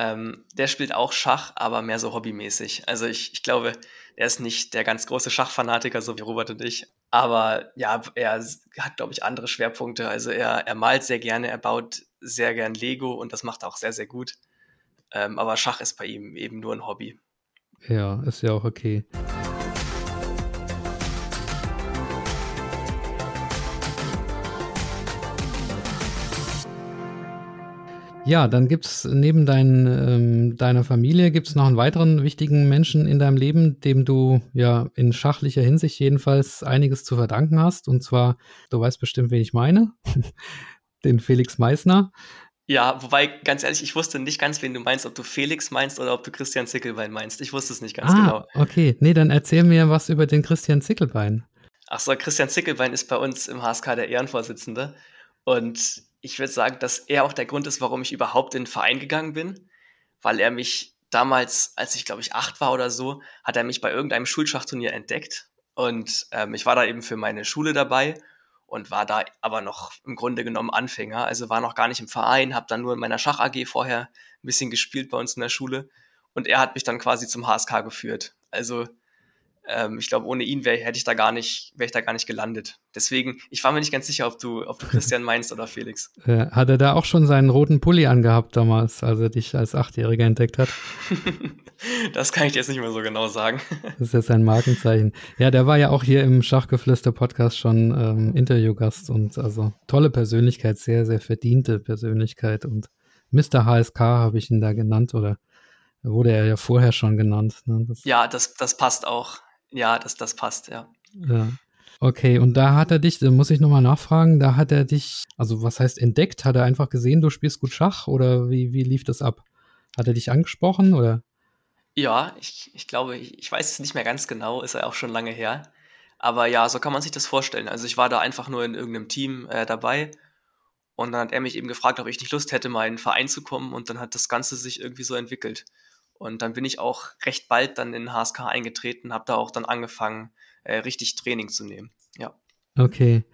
Ähm, der spielt auch Schach, aber mehr so hobbymäßig. Also ich, ich glaube, er ist nicht der ganz große Schachfanatiker, so wie Robert und ich. Aber ja, er hat, glaube ich, andere Schwerpunkte. Also er, er malt sehr gerne, er baut sehr gern Lego und das macht er auch sehr, sehr gut. Ähm, aber Schach ist bei ihm eben nur ein Hobby. Ja, ist ja auch okay. Ja, dann gibt es neben dein, ähm, deiner Familie gibt es noch einen weiteren wichtigen Menschen in deinem Leben, dem du ja in schachlicher Hinsicht jedenfalls einiges zu verdanken hast. Und zwar, du weißt bestimmt, wen ich meine, <laughs> den Felix Meissner. Ja, wobei, ganz ehrlich, ich wusste nicht ganz, wen du meinst, ob du Felix meinst oder ob du Christian Zickelbein meinst. Ich wusste es nicht ganz ah, genau. Okay, nee, dann erzähl mir was über den Christian Zickelbein. Ach so, Christian Zickelbein ist bei uns im HSK der Ehrenvorsitzende. Und ich würde sagen, dass er auch der Grund ist, warum ich überhaupt in den Verein gegangen bin, weil er mich damals, als ich glaube ich acht war oder so, hat er mich bei irgendeinem Schulschachturnier entdeckt. Und ähm, ich war da eben für meine Schule dabei und war da aber noch im Grunde genommen Anfänger, also war noch gar nicht im Verein, habe dann nur in meiner Schach AG vorher ein bisschen gespielt bei uns in der Schule. Und er hat mich dann quasi zum HSK geführt. Also ähm, ich glaube, ohne ihn wär, hätte ich da gar nicht, wäre ich da gar nicht gelandet. Deswegen, ich war mir nicht ganz sicher, ob du, ob du Christian meinst oder Felix. <laughs> Hat er da auch schon seinen roten Pulli angehabt damals, als er dich als Achtjähriger entdeckt hat? <laughs> das kann ich dir jetzt nicht mehr so genau sagen. <laughs> das ist jetzt ein Markenzeichen. Ja, der war ja auch hier im Schachgeflüster-Podcast schon ähm, Interviewgast und also tolle Persönlichkeit, sehr, sehr verdiente Persönlichkeit und Mr. HSK habe ich ihn da genannt oder wurde er ja vorher schon genannt. Ne? Das ja, das, das passt auch. Ja, das, das passt, ja. Ja. Okay, und da hat er dich, da muss ich nochmal nachfragen, da hat er dich, also was heißt entdeckt? Hat er einfach gesehen, du spielst gut Schach oder wie, wie lief das ab? Hat er dich angesprochen oder? Ja, ich, ich glaube, ich, ich weiß es nicht mehr ganz genau, ist ja auch schon lange her. Aber ja, so kann man sich das vorstellen. Also ich war da einfach nur in irgendeinem Team äh, dabei und dann hat er mich eben gefragt, ob ich nicht Lust hätte, mal in einen Verein zu kommen und dann hat das Ganze sich irgendwie so entwickelt. Und dann bin ich auch recht bald dann in HSK eingetreten, habe da auch dann angefangen, äh, richtig Training zu nehmen. Ja. Okay,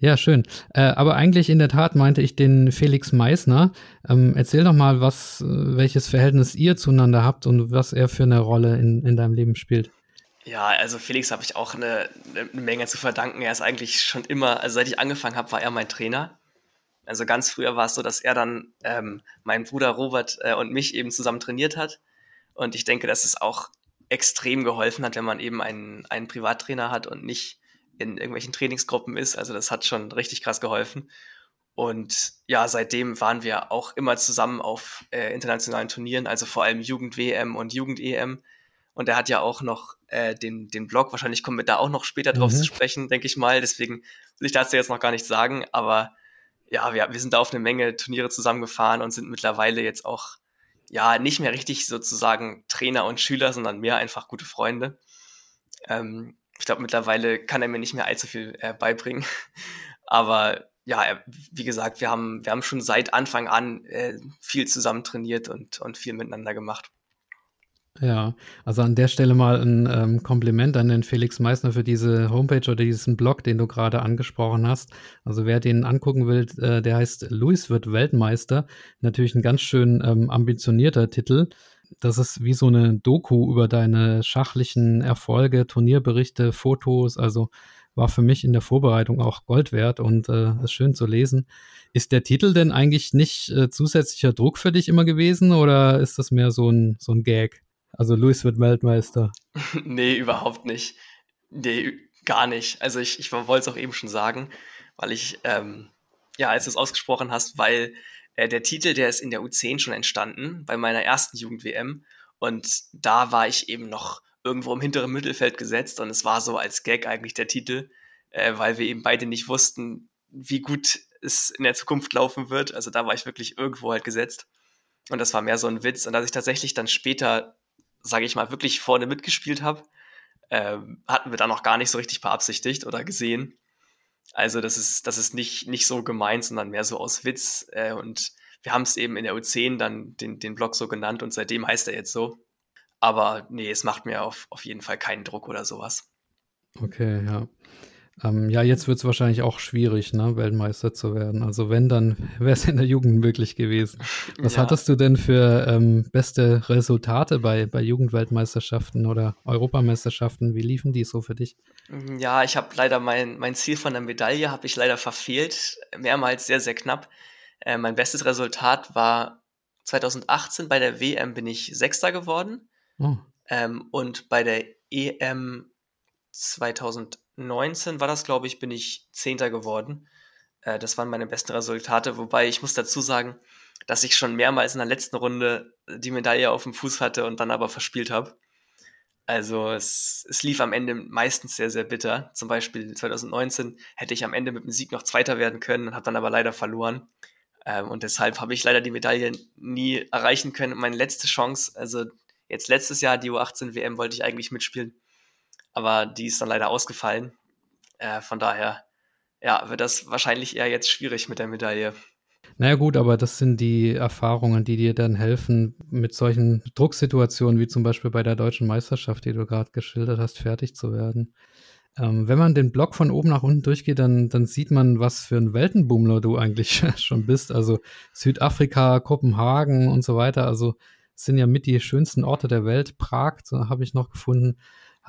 ja, schön. Äh, aber eigentlich in der Tat meinte ich den Felix Meissner. Ähm, erzähl doch mal, was, welches Verhältnis ihr zueinander habt und was er für eine Rolle in, in deinem Leben spielt. Ja, also Felix habe ich auch eine, eine, Menge zu verdanken. Er ist eigentlich schon immer, also seit ich angefangen habe, war er mein Trainer. Also ganz früher war es so, dass er dann ähm, meinen Bruder Robert äh, und mich eben zusammen trainiert hat. Und ich denke, dass es auch extrem geholfen hat, wenn man eben einen, einen Privattrainer hat und nicht in irgendwelchen Trainingsgruppen ist. Also das hat schon richtig krass geholfen. Und ja, seitdem waren wir auch immer zusammen auf äh, internationalen Turnieren, also vor allem Jugend-WM und Jugend-EM. Und er hat ja auch noch äh, den, den Blog, wahrscheinlich kommen wir da auch noch später drauf mhm. zu sprechen, denke ich mal. Deswegen will ich dazu jetzt noch gar nichts sagen. Aber ja, wir, wir sind da auf eine Menge Turniere zusammengefahren und sind mittlerweile jetzt auch ja nicht mehr richtig sozusagen Trainer und Schüler, sondern mehr einfach gute Freunde. Ähm, ich glaube, mittlerweile kann er mir nicht mehr allzu viel äh, beibringen. <laughs> Aber ja, wie gesagt, wir haben, wir haben schon seit Anfang an äh, viel zusammen trainiert und, und viel miteinander gemacht. Ja, also an der Stelle mal ein ähm, Kompliment an den Felix Meissner für diese Homepage oder diesen Blog, den du gerade angesprochen hast. Also wer den angucken will, äh, der heißt Luis wird Weltmeister. Natürlich ein ganz schön ähm, ambitionierter Titel das ist wie so eine Doku über deine schachlichen Erfolge, Turnierberichte, Fotos. Also war für mich in der Vorbereitung auch Gold wert und äh, ist schön zu lesen. Ist der Titel denn eigentlich nicht äh, zusätzlicher Druck für dich immer gewesen oder ist das mehr so ein, so ein Gag? Also Luis wird Weltmeister. <laughs> nee, überhaupt nicht. Nee, gar nicht. Also ich, ich wollte es auch eben schon sagen, weil ich, ähm, ja, als du es ausgesprochen hast, weil äh, der Titel, der ist in der U10 schon entstanden, bei meiner ersten Jugend-WM. Und da war ich eben noch irgendwo im hinteren Mittelfeld gesetzt und es war so als Gag eigentlich der Titel, äh, weil wir eben beide nicht wussten, wie gut es in der Zukunft laufen wird. Also da war ich wirklich irgendwo halt gesetzt. Und das war mehr so ein Witz. Und als ich tatsächlich dann später, sage ich mal, wirklich vorne mitgespielt habe, äh, hatten wir da noch gar nicht so richtig beabsichtigt oder gesehen. Also das ist, das ist nicht, nicht so gemeint, sondern mehr so aus Witz. Äh, und wir haben es eben in der U10 dann den, den Blog so genannt und seitdem heißt er jetzt so. Aber nee, es macht mir auf, auf jeden Fall keinen Druck oder sowas. Okay, ja. Ähm, ja, jetzt wird es wahrscheinlich auch schwierig, ne, Weltmeister zu werden. Also wenn, dann wäre es in der Jugend möglich gewesen. Was ja. hattest du denn für ähm, beste Resultate bei, bei Jugendweltmeisterschaften oder Europameisterschaften? Wie liefen die so für dich? Mm, ja, ich habe leider mein, mein Ziel von der Medaille habe ich leider verfehlt. Mehrmals sehr, sehr knapp. Äh, mein bestes Resultat war 2018 bei der WM bin ich Sechster geworden. Oh. Ähm, und bei der EM 2000 19 war das, glaube ich, bin ich Zehnter geworden. Äh, das waren meine besten Resultate, wobei ich muss dazu sagen, dass ich schon mehrmals in der letzten Runde die Medaille auf dem Fuß hatte und dann aber verspielt habe. Also es, es lief am Ende meistens sehr, sehr bitter. Zum Beispiel 2019 hätte ich am Ende mit dem Sieg noch Zweiter werden können und habe dann aber leider verloren. Ähm, und deshalb habe ich leider die Medaille nie erreichen können. Meine letzte Chance, also jetzt letztes Jahr die U18 WM wollte ich eigentlich mitspielen aber die ist dann leider ausgefallen. Äh, von daher, ja, wird das wahrscheinlich eher jetzt schwierig mit der Medaille. Naja gut, aber das sind die Erfahrungen, die dir dann helfen, mit solchen Drucksituationen wie zum Beispiel bei der deutschen Meisterschaft, die du gerade geschildert hast, fertig zu werden. Ähm, wenn man den Block von oben nach unten durchgeht, dann, dann sieht man, was für ein Weltenbummler du eigentlich <laughs> schon bist. Also Südafrika, Kopenhagen und so weiter. Also sind ja mit die schönsten Orte der Welt. Prag, so habe ich noch gefunden.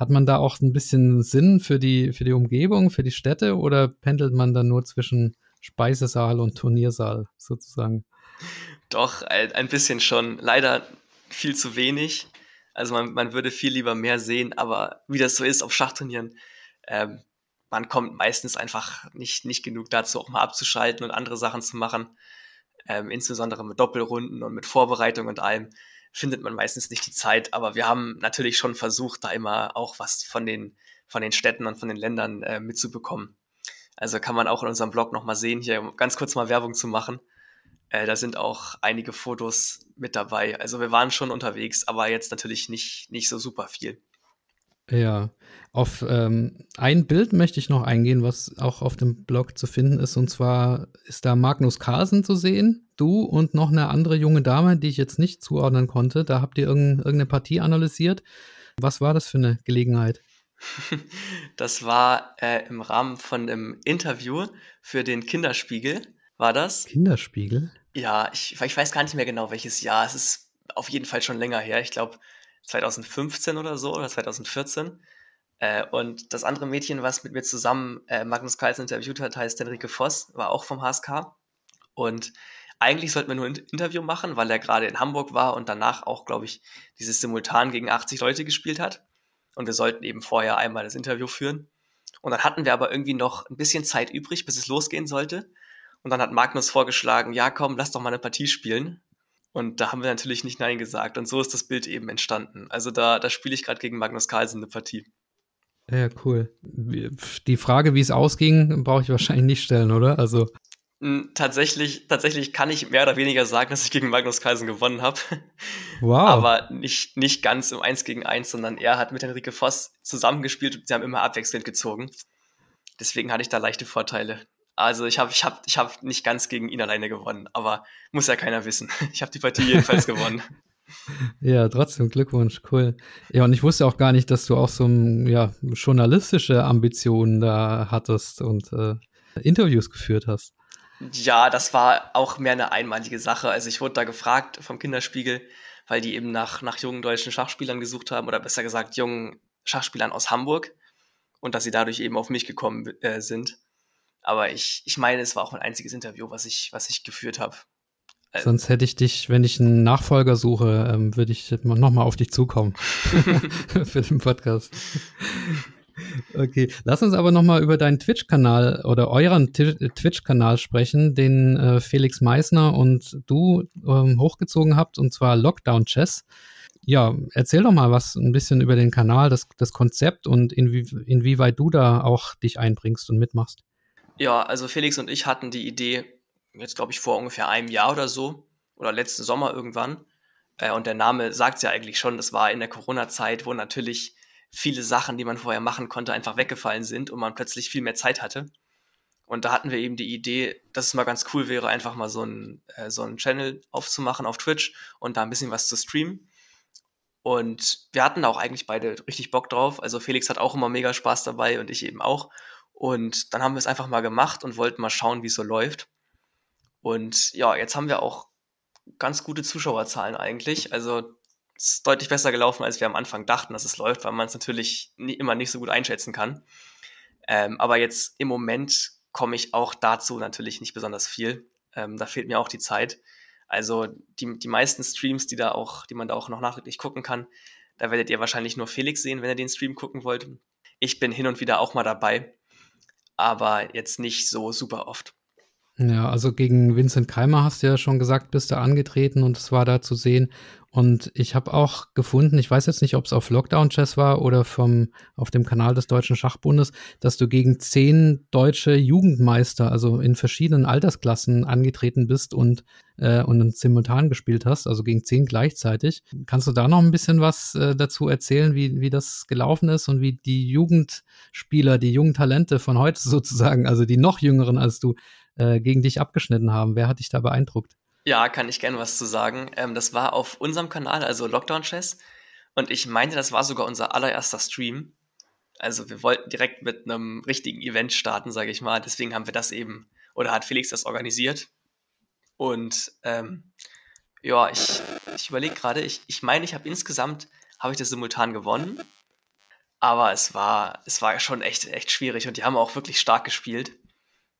Hat man da auch ein bisschen Sinn für die, für die Umgebung, für die Städte oder pendelt man dann nur zwischen Speisesaal und Turniersaal sozusagen? Doch, ein bisschen schon. Leider viel zu wenig. Also man, man würde viel lieber mehr sehen, aber wie das so ist auf Schachturnieren, ähm, man kommt meistens einfach nicht, nicht genug dazu, auch mal abzuschalten und andere Sachen zu machen. Ähm, insbesondere mit Doppelrunden und mit Vorbereitung und allem findet man meistens nicht die Zeit. Aber wir haben natürlich schon versucht, da immer auch was von den, von den Städten und von den Ländern äh, mitzubekommen. Also kann man auch in unserem Blog nochmal sehen, hier ganz kurz mal Werbung zu machen. Äh, da sind auch einige Fotos mit dabei. Also wir waren schon unterwegs, aber jetzt natürlich nicht, nicht so super viel. Ja, auf ähm, ein Bild möchte ich noch eingehen, was auch auf dem Blog zu finden ist. Und zwar ist da Magnus Carlsen zu sehen, du und noch eine andere junge Dame, die ich jetzt nicht zuordnen konnte. Da habt ihr irgendeine Partie analysiert. Was war das für eine Gelegenheit? <laughs> Das war äh, im Rahmen von einem Interview für den Kinderspiegel, war das? Kinderspiegel? Ja, ich, ich weiß gar nicht mehr genau, welches Jahr. Es ist auf jeden Fall schon länger her. Ich glaube 2015 oder so oder 2014. Äh, und das andere Mädchen, was mit mir zusammen äh, Magnus Carlsen interviewt hat, heißt Henrike Voss, war auch vom HSK. Und eigentlich sollten wir nur ein Interview machen, weil er gerade in Hamburg war und danach auch, glaube ich, dieses Simultan gegen 80 Leute gespielt hat. Und wir sollten eben vorher einmal das Interview führen. Und dann hatten wir aber irgendwie noch ein bisschen Zeit übrig, bis es losgehen sollte. Und dann hat Magnus vorgeschlagen, ja komm, lass doch mal eine Partie spielen. Und da haben wir natürlich nicht Nein gesagt. Und so ist das Bild eben entstanden. Also da, da spiele ich gerade gegen Magnus Carlsen eine Partie. Ja, cool. Die Frage, wie es ausging, brauche ich wahrscheinlich nicht stellen, oder? Also. Hm, tatsächlich, tatsächlich kann ich mehr oder weniger sagen, dass ich gegen Magnus Carlsen gewonnen habe. <laughs> Wow. Aber nicht, nicht ganz im 1 gegen 1, sondern er hat mit Henrike Voss zusammengespielt und sie haben immer abwechselnd gezogen. Deswegen hatte ich da leichte Vorteile. Also ich habe ich hab, ich hab nicht ganz gegen ihn alleine gewonnen, aber muss ja keiner wissen. <laughs> Ich habe die Partie jedenfalls gewonnen. <laughs> Ja, trotzdem Glückwunsch, cool. Ja, und ich wusste auch gar nicht, dass du auch so ja, journalistische Ambitionen da hattest und äh, Interviews geführt hast. Ja, das war auch mehr eine einmalige Sache. Also ich wurde da gefragt vom Kinderspiegel, weil die eben nach, nach jungen deutschen Schachspielern gesucht haben, oder besser gesagt jungen Schachspielern aus Hamburg und dass sie dadurch eben auf mich gekommen äh, sind. Aber ich, ich meine, es war auch ein einziges Interview, was ich, was ich geführt habe. Äh, Sonst hätte ich dich, wenn ich einen Nachfolger suche, ähm, würde ich nochmal auf dich zukommen <laughs> <laughs> für den Podcast. Okay, lass uns aber nochmal über deinen Twitch-Kanal oder euren Twitch-Kanal sprechen, den äh, Felix Meissner und du ähm, hochgezogen habt, und zwar Lockdown Chess. Ja, erzähl doch mal was ein bisschen über den Kanal, das, das Konzept und inwie, inwieweit du da auch dich einbringst und mitmachst. Ja, also Felix und ich hatten die Idee, jetzt glaube ich vor ungefähr einem Jahr oder so, oder letzten Sommer irgendwann. Äh, und der Name sagt es ja eigentlich schon, das war in der Corona-Zeit, wo natürlich viele Sachen, die man vorher machen konnte, einfach weggefallen sind und man plötzlich viel mehr Zeit hatte. Und da hatten wir eben die Idee, dass es mal ganz cool wäre, einfach mal so einen, äh, so einen Channel aufzumachen auf Twitch und da ein bisschen was zu streamen. Und wir hatten auch eigentlich beide richtig Bock drauf. Also Felix hat auch immer mega Spaß dabei und ich eben auch. Und dann haben wir es einfach mal gemacht und wollten mal schauen, wie es so läuft. Und ja, jetzt haben wir auch ganz gute Zuschauerzahlen eigentlich. Also es ist deutlich besser gelaufen, als wir am Anfang dachten, dass es läuft, weil man es natürlich nie, immer nicht so gut einschätzen kann. Ähm, aber jetzt im Moment komme ich auch dazu natürlich nicht besonders viel. Ähm, da fehlt mir auch die Zeit. Also die, die meisten Streams, die da auch, die man da auch noch nachträglich gucken kann, da werdet ihr wahrscheinlich nur Felix sehen, wenn ihr den Stream gucken wollt. Ich bin hin und wieder auch mal dabei, aber jetzt nicht so super oft. Ja, also gegen Vincent Keimer hast du ja schon gesagt, bist du angetreten und es war da zu sehen. Und ich habe auch gefunden, ich weiß jetzt nicht, ob es auf Lockdown Chess war oder vom, auf dem Kanal des Deutschen Schachbundes, dass du gegen zehn deutsche Jugendmeister, also in verschiedenen Altersklassen angetreten bist und, äh, und simultan gespielt hast, also gegen zehn gleichzeitig. Kannst du da noch ein bisschen was äh, dazu erzählen, wie, wie das gelaufen ist und wie die Jugendspieler, die jungen Talente von heute <laughs> sozusagen, also die noch jüngeren als du, äh, gegen dich abgeschnitten haben. Wer hat dich da beeindruckt? Ja, kann ich gerne was zu sagen. Ähm, das war auf unserem Kanal, also Lockdown Chess. Und ich meinte, das war sogar unser allererster Stream. Also wir wollten direkt mit einem richtigen Event starten, sage ich mal. Deswegen haben wir das eben, oder hat Felix das organisiert. Und ähm, ja, ich, ich überlege gerade, ich, ich meine, ich habe insgesamt, habe ich das simultan gewonnen. Aber es war, es war schon echt, echt schwierig und die haben auch wirklich stark gespielt.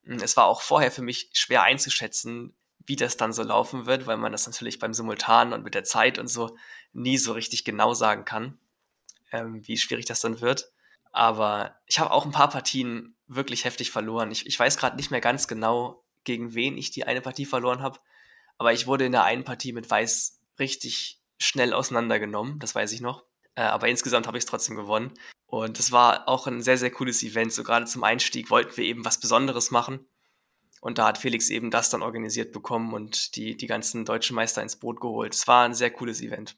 Hm, es war auch vorher für mich schwer einzuschätzen, wie das dann so laufen wird, weil man das natürlich beim Simultan und mit der Zeit und so nie so richtig genau sagen kann, ähm, wie schwierig das dann wird. Aber ich habe auch ein paar Partien wirklich heftig verloren. Ich, ich weiß gerade nicht mehr ganz genau, gegen wen ich die eine Partie verloren habe. Aber ich wurde in der einen Partie mit Weiß richtig schnell auseinandergenommen, das weiß ich noch. Äh, aber insgesamt habe ich es trotzdem gewonnen. Und es war auch ein sehr, sehr cooles Event. So gerade zum Einstieg wollten wir eben was Besonderes machen. Und da hat Felix eben das dann organisiert bekommen und die, die ganzen deutschen Meister ins Boot geholt. Es war ein sehr cooles Event.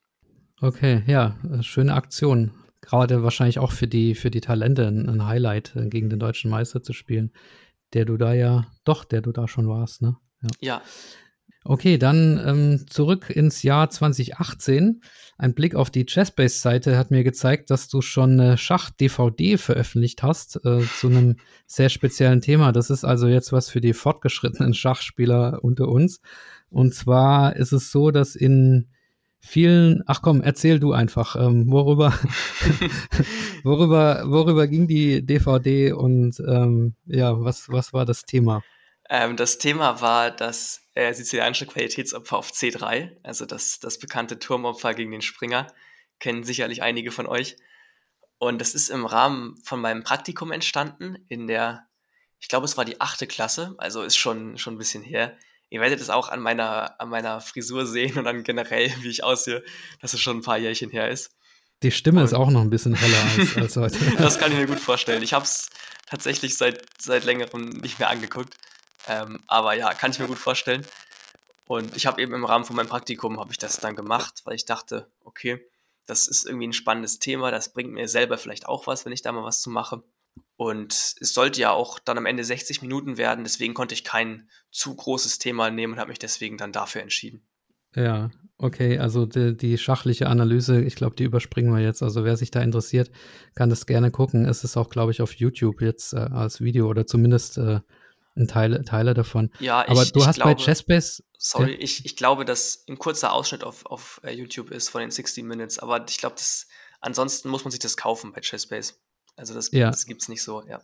Okay, ja, schöne Aktion. gerade wahrscheinlich auch für die, für die Talente ein, ein Highlight, äh, gegen den deutschen Meister zu spielen, der du da ja, doch, der du da schon warst, ne? Ja. ja. Okay, dann ähm, zurück ins Jahr 2018. Ein Blick auf die Chessbase-Seite hat mir gezeigt, dass du schon eine Schach-DVD veröffentlicht hast äh, zu einem sehr speziellen Thema. Das ist also jetzt was für die fortgeschrittenen Schachspieler unter uns. Und zwar ist es so, dass in vielen, ach komm, erzähl du einfach, ähm, worüber, <laughs> worüber, worüber ging die DVD und ähm, ja, was, was war das Thema? Ähm, das Thema war das äh, sizilianische Qualitätsopfer auf C3, also das, das bekannte Turmopfer gegen den Springer, kennen sicherlich einige von euch. Und das ist im Rahmen von meinem Praktikum entstanden, in der, ich glaube, es war die achte Klasse, also ist schon, schon ein bisschen her. Ihr werdet es auch an meiner, an meiner Frisur sehen und dann generell, wie ich aussehe, dass es schon ein paar Jährchen her ist. Die Stimme und ist auch noch ein bisschen heller als, <laughs> als heute. das kann ich mir gut vorstellen. Ich habe es tatsächlich seit, seit längerem nicht mehr angeguckt. Ähm, aber ja, kann ich mir gut vorstellen. Und ich habe eben im Rahmen von meinem Praktikum habe ich das dann gemacht, weil ich dachte, okay, das ist irgendwie ein spannendes Thema, das bringt mir selber vielleicht auch was, wenn ich da mal was zu mache. Und es sollte ja auch dann am Ende 60 Minuten werden, deswegen konnte ich kein zu großes Thema nehmen und habe mich deswegen dann dafür entschieden. Ja, okay, also die, die schachliche Analyse, ich glaube, die überspringen wir jetzt. Also wer sich da interessiert, kann das gerne gucken. Es ist auch, glaube ich, auf YouTube jetzt äh, als Video oder zumindest äh, Teile, Teile davon. Ja, aber ich, du ich hast glaube, bei Chessbase. Sorry, ja. ich, ich glaube, dass ein kurzer Ausschnitt auf, auf uh, YouTube ist von den 60 Minutes, aber ich glaube, das ansonsten muss man sich das kaufen bei Chessbase. Also das, ja. das gibt es nicht so, ja.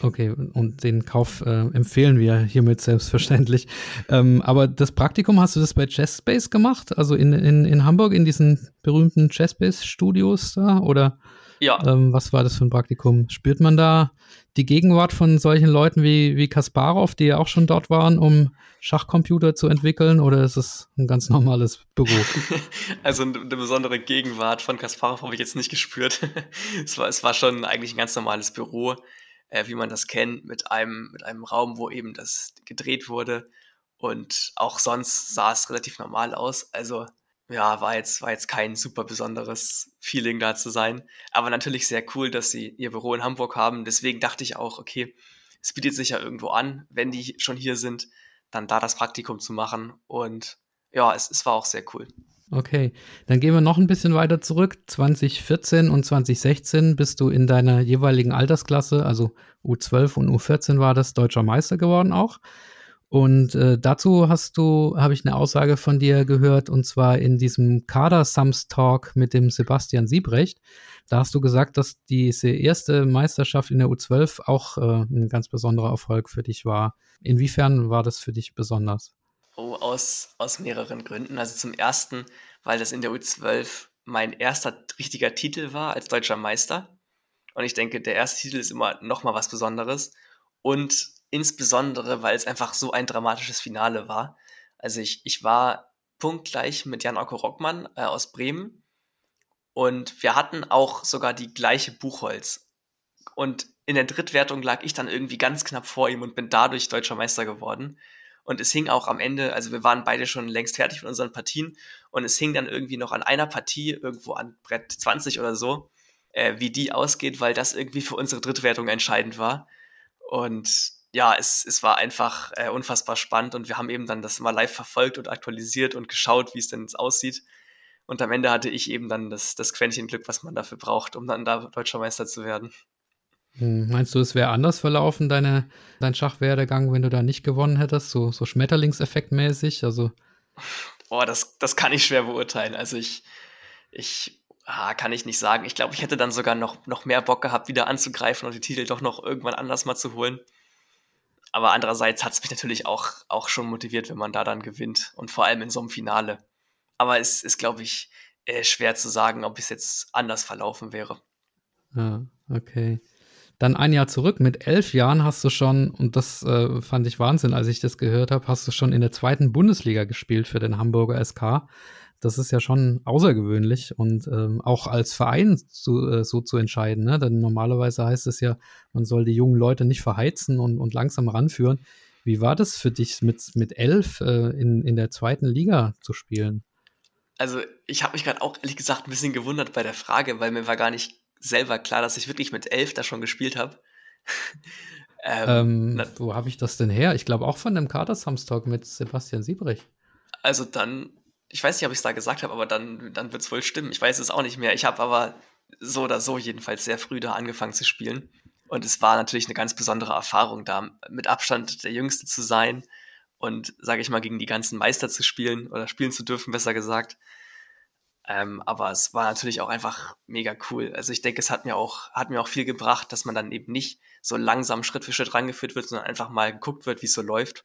Okay, und den Kauf äh, empfehlen wir hiermit selbstverständlich. ähm, aber das Praktikum, hast du das bei Chessbase gemacht? Also in, in, in Hamburg, in diesen berühmten Chessbase-Studios da? Oder ja. Ähm, was war das für ein Praktikum? Spürt man da die Gegenwart von solchen Leuten wie, wie Kasparov, die ja auch schon dort waren, um Schachcomputer zu entwickeln, oder ist es ein ganz normales Büro? <laughs> also eine, besondere Gegenwart von Kasparov habe ich jetzt nicht gespürt. <laughs> es, war, es war schon eigentlich ein ganz normales Büro, äh, wie man das kennt, mit einem, mit einem Raum, wo eben das gedreht wurde. Und auch sonst sah es relativ normal aus. Also ja, war jetzt, war jetzt kein super besonderes Feeling da zu sein. Aber natürlich sehr cool, dass sie ihr Büro in Hamburg haben. Deswegen dachte ich auch, okay, es bietet sich ja irgendwo an, wenn die schon hier sind, dann da das Praktikum zu machen. Und ja, es, es war auch sehr cool. Okay, dann gehen wir noch ein bisschen weiter zurück. 2014 und 2016 bist du in deiner jeweiligen Altersklasse, also U12 und U14 war das, deutscher Meister geworden auch. Und äh, dazu hast du, habe ich eine Aussage von dir gehört, und zwar in diesem Kader-Sums-Talk mit dem Sebastian Siebrecht. Da hast du gesagt, dass diese erste Meisterschaft in der U12 auch äh, ein ganz besonderer Erfolg für dich war. Inwiefern war das für dich besonders? Oh, aus, aus mehreren Gründen. Also zum ersten, weil das in der U12 mein erster richtiger Titel war als deutscher Meister. Und ich denke, der erste Titel ist immer nochmal was Besonderes. Und insbesondere, weil es einfach so ein dramatisches Finale war. Also ich, ich war punktgleich mit Jan-Orko Rockmann äh, aus Bremen und wir hatten auch sogar die gleiche Buchholz. Und in der Drittwertung lag ich dann irgendwie ganz knapp vor ihm und bin dadurch deutscher Meister geworden. Und es hing auch am Ende, also wir waren beide schon längst fertig mit unseren Partien und es hing dann irgendwie noch an einer Partie irgendwo an Brett 20 oder so, äh, wie die ausgeht, weil das irgendwie für unsere Drittwertung entscheidend war. Und ja, es, es war einfach äh, unfassbar spannend und wir haben eben dann das mal live verfolgt und aktualisiert und geschaut, wie es denn jetzt aussieht. Und am Ende hatte ich eben dann das, das Quäntchen Glück, was man dafür braucht, um dann da deutscher Meister zu werden. Hm, meinst du, es wäre anders verlaufen, deine, dein Schachwerdegang, wenn du da nicht gewonnen hättest? So, so Schmetterlingseffektmäßig? Also. Boah, das, das kann ich schwer beurteilen. Also ich, ich ah, kann ich nicht sagen. Ich glaube, ich hätte dann sogar noch, noch mehr Bock gehabt, wieder anzugreifen und die Titel doch noch irgendwann anders mal zu holen. Aber andererseits hat es mich natürlich auch, auch schon motiviert, wenn man da dann gewinnt. Und vor allem in so einem Finale. Aber es ist, glaube ich, äh, schwer zu sagen, ob es jetzt anders verlaufen wäre. Ja, okay. Dann ein Jahr zurück, mit elf Jahren hast du schon, und das äh, fand ich Wahnsinn, als ich das gehört habe, hast du schon in der zweiten Bundesliga gespielt für den Hamburger SK. Das ist ja schon außergewöhnlich und ähm, auch als Verein zu, äh, so zu entscheiden. Ne? Denn normalerweise heißt es ja, man soll die jungen Leute nicht verheizen und, und langsam ranführen. Wie war das für dich, mit, mit elf äh, in, in der zweiten Liga zu spielen? also ich habe mich gerade auch ehrlich gesagt ein bisschen gewundert bei der Frage, weil mir war gar nicht selber klar, dass ich wirklich mit elf da schon gespielt habe. <laughs> ähm, ähm, wo habe ich das denn her? Ich glaube auch von dem Kater-Samstag mit Sebastian Siebrich. Also dann, ich weiß nicht, ob ich es da gesagt habe, aber dann, dann wird es wohl stimmen. Ich weiß es auch nicht mehr. Ich habe aber so oder so jedenfalls sehr früh da angefangen zu spielen. Und es war natürlich eine ganz besondere Erfahrung, da mit Abstand der Jüngste zu sein und, sage ich mal, gegen die ganzen Meister zu spielen oder spielen zu dürfen, besser gesagt. Ähm, aber es war natürlich auch einfach mega cool. Also ich denke, es hat mir auch, hat mir auch viel gebracht, dass man dann eben nicht so langsam Schritt für Schritt rangeführt wird, sondern einfach mal geguckt wird, wie es so läuft.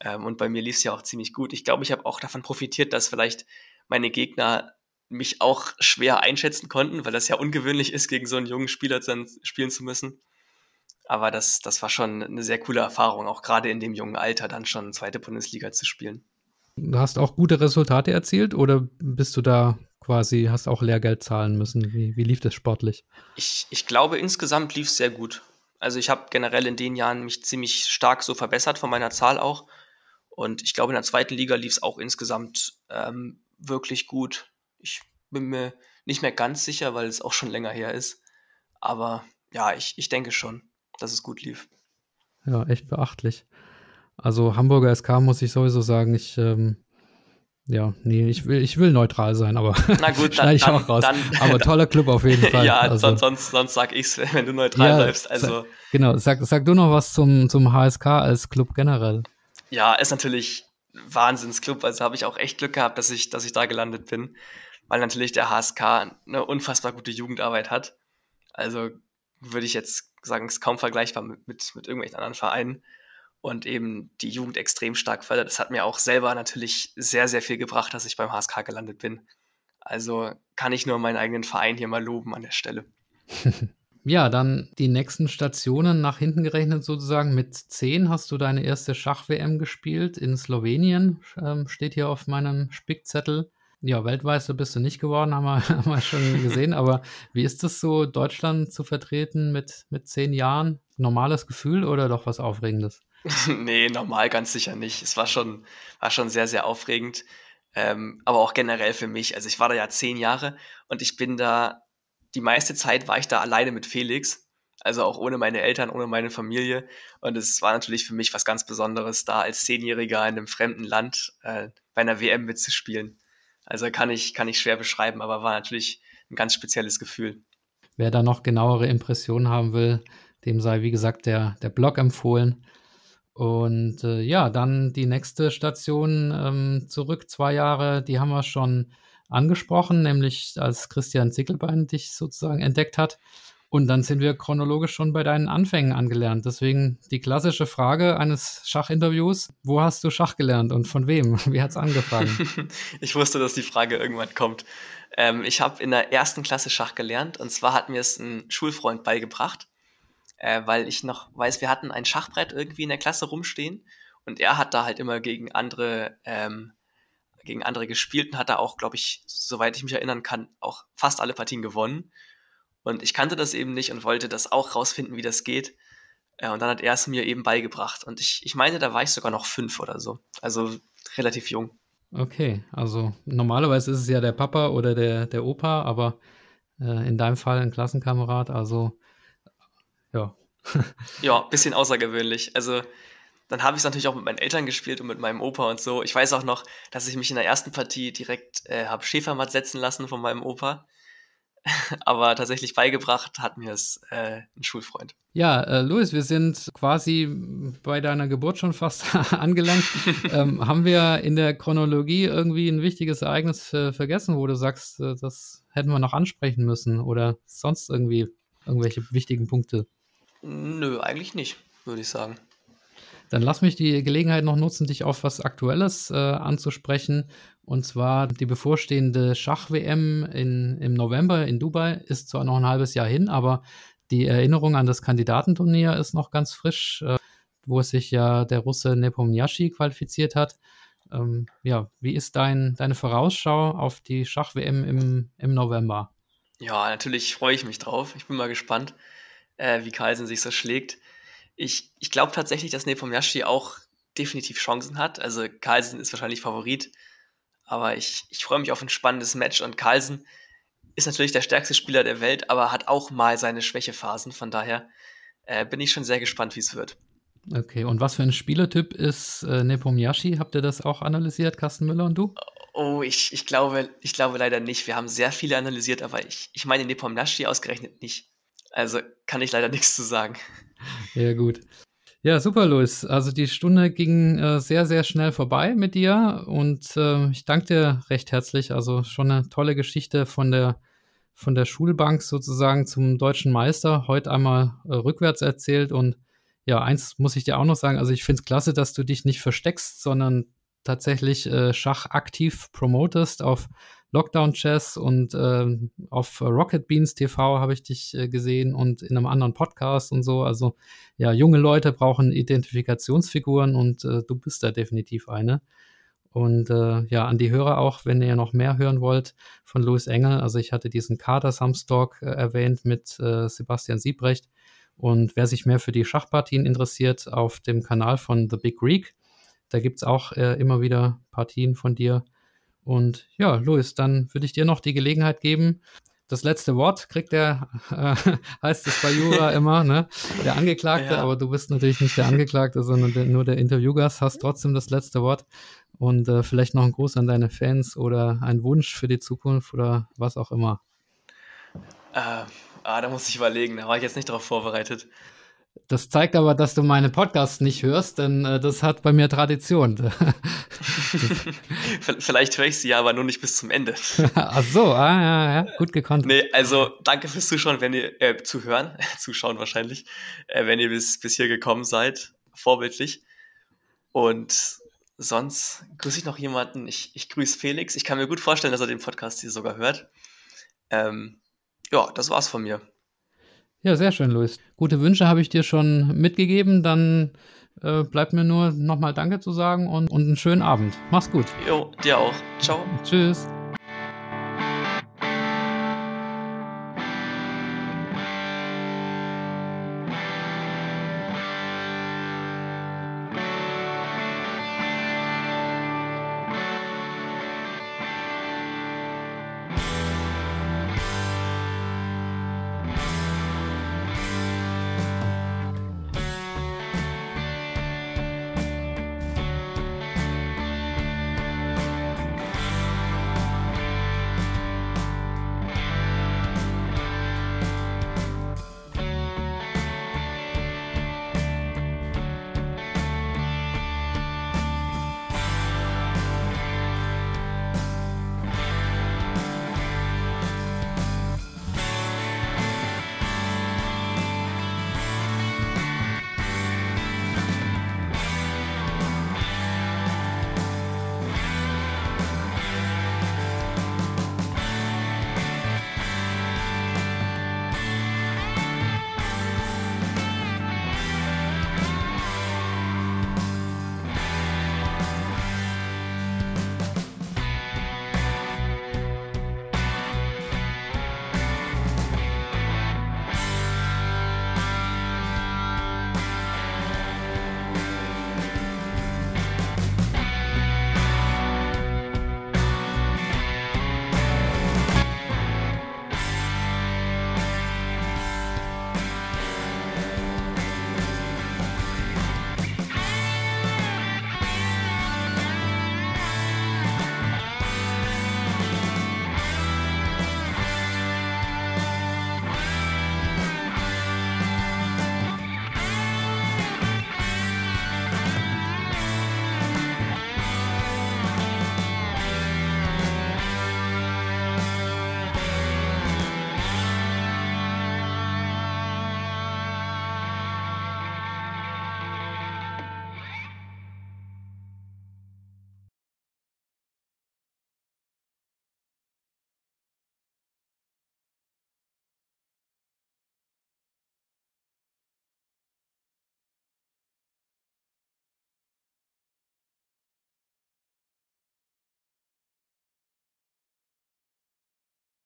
Ähm, und bei mir lief es ja auch ziemlich gut. Ich glaube, ich habe auch davon profitiert, dass vielleicht meine Gegner mich auch schwer einschätzen konnten, weil das ja ungewöhnlich ist, gegen so einen jungen Spieler dann spielen zu müssen. Aber das, das war schon eine sehr coole Erfahrung, auch gerade in dem jungen Alter dann schon zweite Bundesliga zu spielen. Du hast auch gute Resultate erzielt oder bist du da quasi, hast auch Lehrgeld zahlen müssen? Wie, wie lief das sportlich? Ich, ich glaube, insgesamt lief es sehr gut. Also ich habe generell in den Jahren mich ziemlich stark so verbessert von meiner Zahl auch. Und ich glaube, in der zweiten Liga lief es auch insgesamt ähm, wirklich gut. Ich bin mir nicht mehr ganz sicher, weil es auch schon länger her ist. Aber ja, ich, ich denke schon, dass es gut lief. Ja, echt beachtlich. Also Hamburger SK muss ich sowieso sagen, ich ähm, ja, nee, ich will, ich will neutral sein, aber Na gut, <laughs> dann, ich dann, auch raus. Dann, <laughs> aber toller Club auf jeden <laughs> Fall. ja, also, sonst, sonst sag ich's, wenn du neutral ja, bleibst. Also, sag, genau, sag, sag du noch was zum, zum HSK als Club generell. Ja, ist natürlich Wahnsinnsclub. Also habe ich auch echt Glück gehabt, dass ich, dass ich da gelandet bin. Weil natürlich der HSK eine unfassbar gute Jugendarbeit hat. Also würde ich jetzt sagen, ist kaum vergleichbar mit, mit, mit irgendwelchen anderen Vereinen und eben die Jugend extrem stark fördert. Das hat mir auch selber natürlich sehr, sehr viel gebracht, dass ich beim HSK gelandet bin. Also kann ich nur meinen eigenen Verein hier mal loben an der Stelle. <laughs> ja, dann die nächsten Stationen nach hinten gerechnet sozusagen. Mit 10 hast du deine erste Schach-WM gespielt in Slowenien, ähm, steht hier auf meinem Spickzettel. Ja, Weltmeister bist du nicht geworden, <laughs> haben wir, haben wir schon gesehen. Aber wie ist es so, Deutschland zu vertreten mit, mit zehn Jahren? Normales Gefühl oder doch was Aufregendes? <laughs> nee, normal ganz sicher nicht. Es war schon, war schon sehr, sehr aufregend. Ähm, aber auch generell für mich. Also ich war da ja zehn Jahre und ich bin da, die meiste Zeit war ich da alleine mit Felix. Also auch ohne meine Eltern, ohne meine Familie. Und es war natürlich für mich was ganz Besonderes, da als Zehnjähriger in einem fremden Land äh, bei einer WM mitzuspielen. Also kann ich, kann ich schwer beschreiben, aber war natürlich ein ganz spezielles Gefühl. Wer da noch genauere Impressionen haben will, dem sei, wie gesagt, der, der Blog empfohlen. Und äh, ja, dann die nächste Station ähm, zurück, zwei Jahre, die haben wir schon angesprochen, nämlich als Christian Zickelbein dich sozusagen entdeckt hat. Und dann sind wir chronologisch schon bei deinen Anfängen angelernt. Deswegen die klassische Frage eines Schachinterviews: Wo hast du Schach gelernt und von wem? <laughs> Wie hat es angefangen? <laughs> ich wusste, dass die Frage irgendwann kommt. Ähm, ich habe in der ersten Klasse Schach gelernt und zwar hat mir es ein Schulfreund beigebracht äh, weil ich noch weiß, wir hatten ein Schachbrett irgendwie in der Klasse rumstehen und er hat da halt immer gegen andere, ähm, gegen andere gespielt und hat da auch, glaube ich, soweit ich mich erinnern kann, auch fast alle Partien gewonnen. Und ich kannte das eben nicht und wollte das auch rausfinden, wie das geht. Äh, und dann hat er es mir eben beigebracht. Und ich, ich meine, da war ich sogar noch fünf oder so. Also relativ jung. Okay, also normalerweise ist es ja der Papa oder der, der Opa, aber äh, in deinem Fall ein Klassenkamerad. Also ja. <laughs> ja, bisschen außergewöhnlich. Also dann habe ich es natürlich auch mit meinen Eltern gespielt und mit meinem Opa und so. Ich weiß auch noch, dass ich mich in der ersten Partie direkt äh, habe Schäfermatt setzen lassen von meinem Opa. <laughs> Aber tatsächlich beigebracht hat mir es äh, ein Schulfreund. Ja, äh, Luis, wir sind quasi bei deiner Geburt schon fast <laughs> angelangt. <laughs> ähm, haben wir in der Chronologie irgendwie ein wichtiges Ereignis vergessen, wo du sagst, äh, das hätten wir noch ansprechen müssen oder sonst irgendwie irgendwelche wichtigen Punkte? Nö, eigentlich nicht, würde ich sagen. Dann lass mich die Gelegenheit noch nutzen, dich auf was Aktuelles äh, anzusprechen. Und zwar die bevorstehende Schach-WM im November in Dubai ist zwar noch ein halbes Jahr hin, aber die Erinnerung an das Kandidatenturnier ist noch ganz frisch, äh, wo sich ja der Russe Nepomniachtchi qualifiziert hat. Ähm, ja, wie ist dein, deine Vorausschau auf die Schach-WM im, im November? Ja, natürlich freue ich mich drauf. Ich bin mal gespannt äh, wie Carlsen sich so schlägt. Ich, ich glaube tatsächlich, dass Nepomniachtchi auch definitiv Chancen hat. Also Carlsen ist wahrscheinlich Favorit, Aber ich, ich freue mich auf ein spannendes Match und Carlsen ist natürlich der stärkste Spieler der Welt, aber hat auch mal seine Schwächephasen. Von daher äh, bin ich schon sehr gespannt, wie es wird. Okay, und was für ein Spielertyp ist äh, Nepomniachtchi? Habt ihr das auch analysiert, Carsten Müller und du? Oh, ich, ich, glaube, ich glaube leider nicht. Wir haben sehr viele analysiert, aber ich, ich meine Nepomniachtchi ausgerechnet nicht. Also kann ich leider <laughs> nichts zu sagen. Ja, gut. Ja, super, Luis. Also die Stunde ging äh, sehr, sehr schnell vorbei mit dir und äh, ich danke dir recht herzlich. Also schon eine tolle Geschichte von der von der Schulbank sozusagen zum deutschen Meister heute einmal äh, rückwärts erzählt und ja, eins muss ich dir auch noch sagen, also ich finde es klasse, dass du dich nicht versteckst, sondern tatsächlich äh, Schach aktiv promotest auf Lockdown Chess und äh, auf Rocket Beans TV habe ich dich äh, gesehen und in einem anderen Podcast und so. Also ja, junge Leute brauchen Identifikationsfiguren und äh, du bist da definitiv eine. Und äh, ja, an die Hörer auch, wenn ihr noch mehr hören wollt von Louis Engel. Also ich hatte diesen Kader Samstock äh, erwähnt mit äh, Sebastian Siebrecht. Und wer sich mehr für die Schachpartien interessiert, auf dem Kanal von The Big Greek, da gibt es auch äh, immer wieder Partien von dir. Und ja, Luis, dann würde ich dir noch die Gelegenheit geben. Das letzte Wort kriegt der, äh, <laughs> heißt es bei Jura immer, ne? Der Angeklagte, ja. aber du bist natürlich nicht der Angeklagte, sondern der, nur der Interviewgast, hast trotzdem das letzte Wort. Und äh, vielleicht noch ein Gruß an deine Fans oder ein Wunsch für die Zukunft oder was auch immer. Äh, ah, da muss ich überlegen, da war ich jetzt nicht darauf vorbereitet. Das zeigt aber, dass du meine Podcasts nicht hörst, denn äh, das hat bei mir Tradition. <laughs> Vielleicht höre ich sie ja, aber nur nicht bis zum Ende. <laughs> Ach so, ah, ja, ja, gut gekonnt. Nee, also danke fürs Zuschauen, wenn ihr, äh, zuhören, <laughs> zuschauen wahrscheinlich, äh, wenn ihr bis, bis hier gekommen seid, vorbildlich. Und sonst grüße ich noch jemanden, ich, ich grüße Felix. Ich kann mir gut vorstellen, dass er den Podcast hier sogar hört. Ähm, ja, das war's von mir. Ja, sehr schön, Luis. Gute Wünsche habe ich dir schon mitgegeben. Dann äh, bleibt mir nur nochmal Danke zu sagen und, und einen schönen Abend. Mach's gut. Jo, dir auch. Ciao. Tschüss.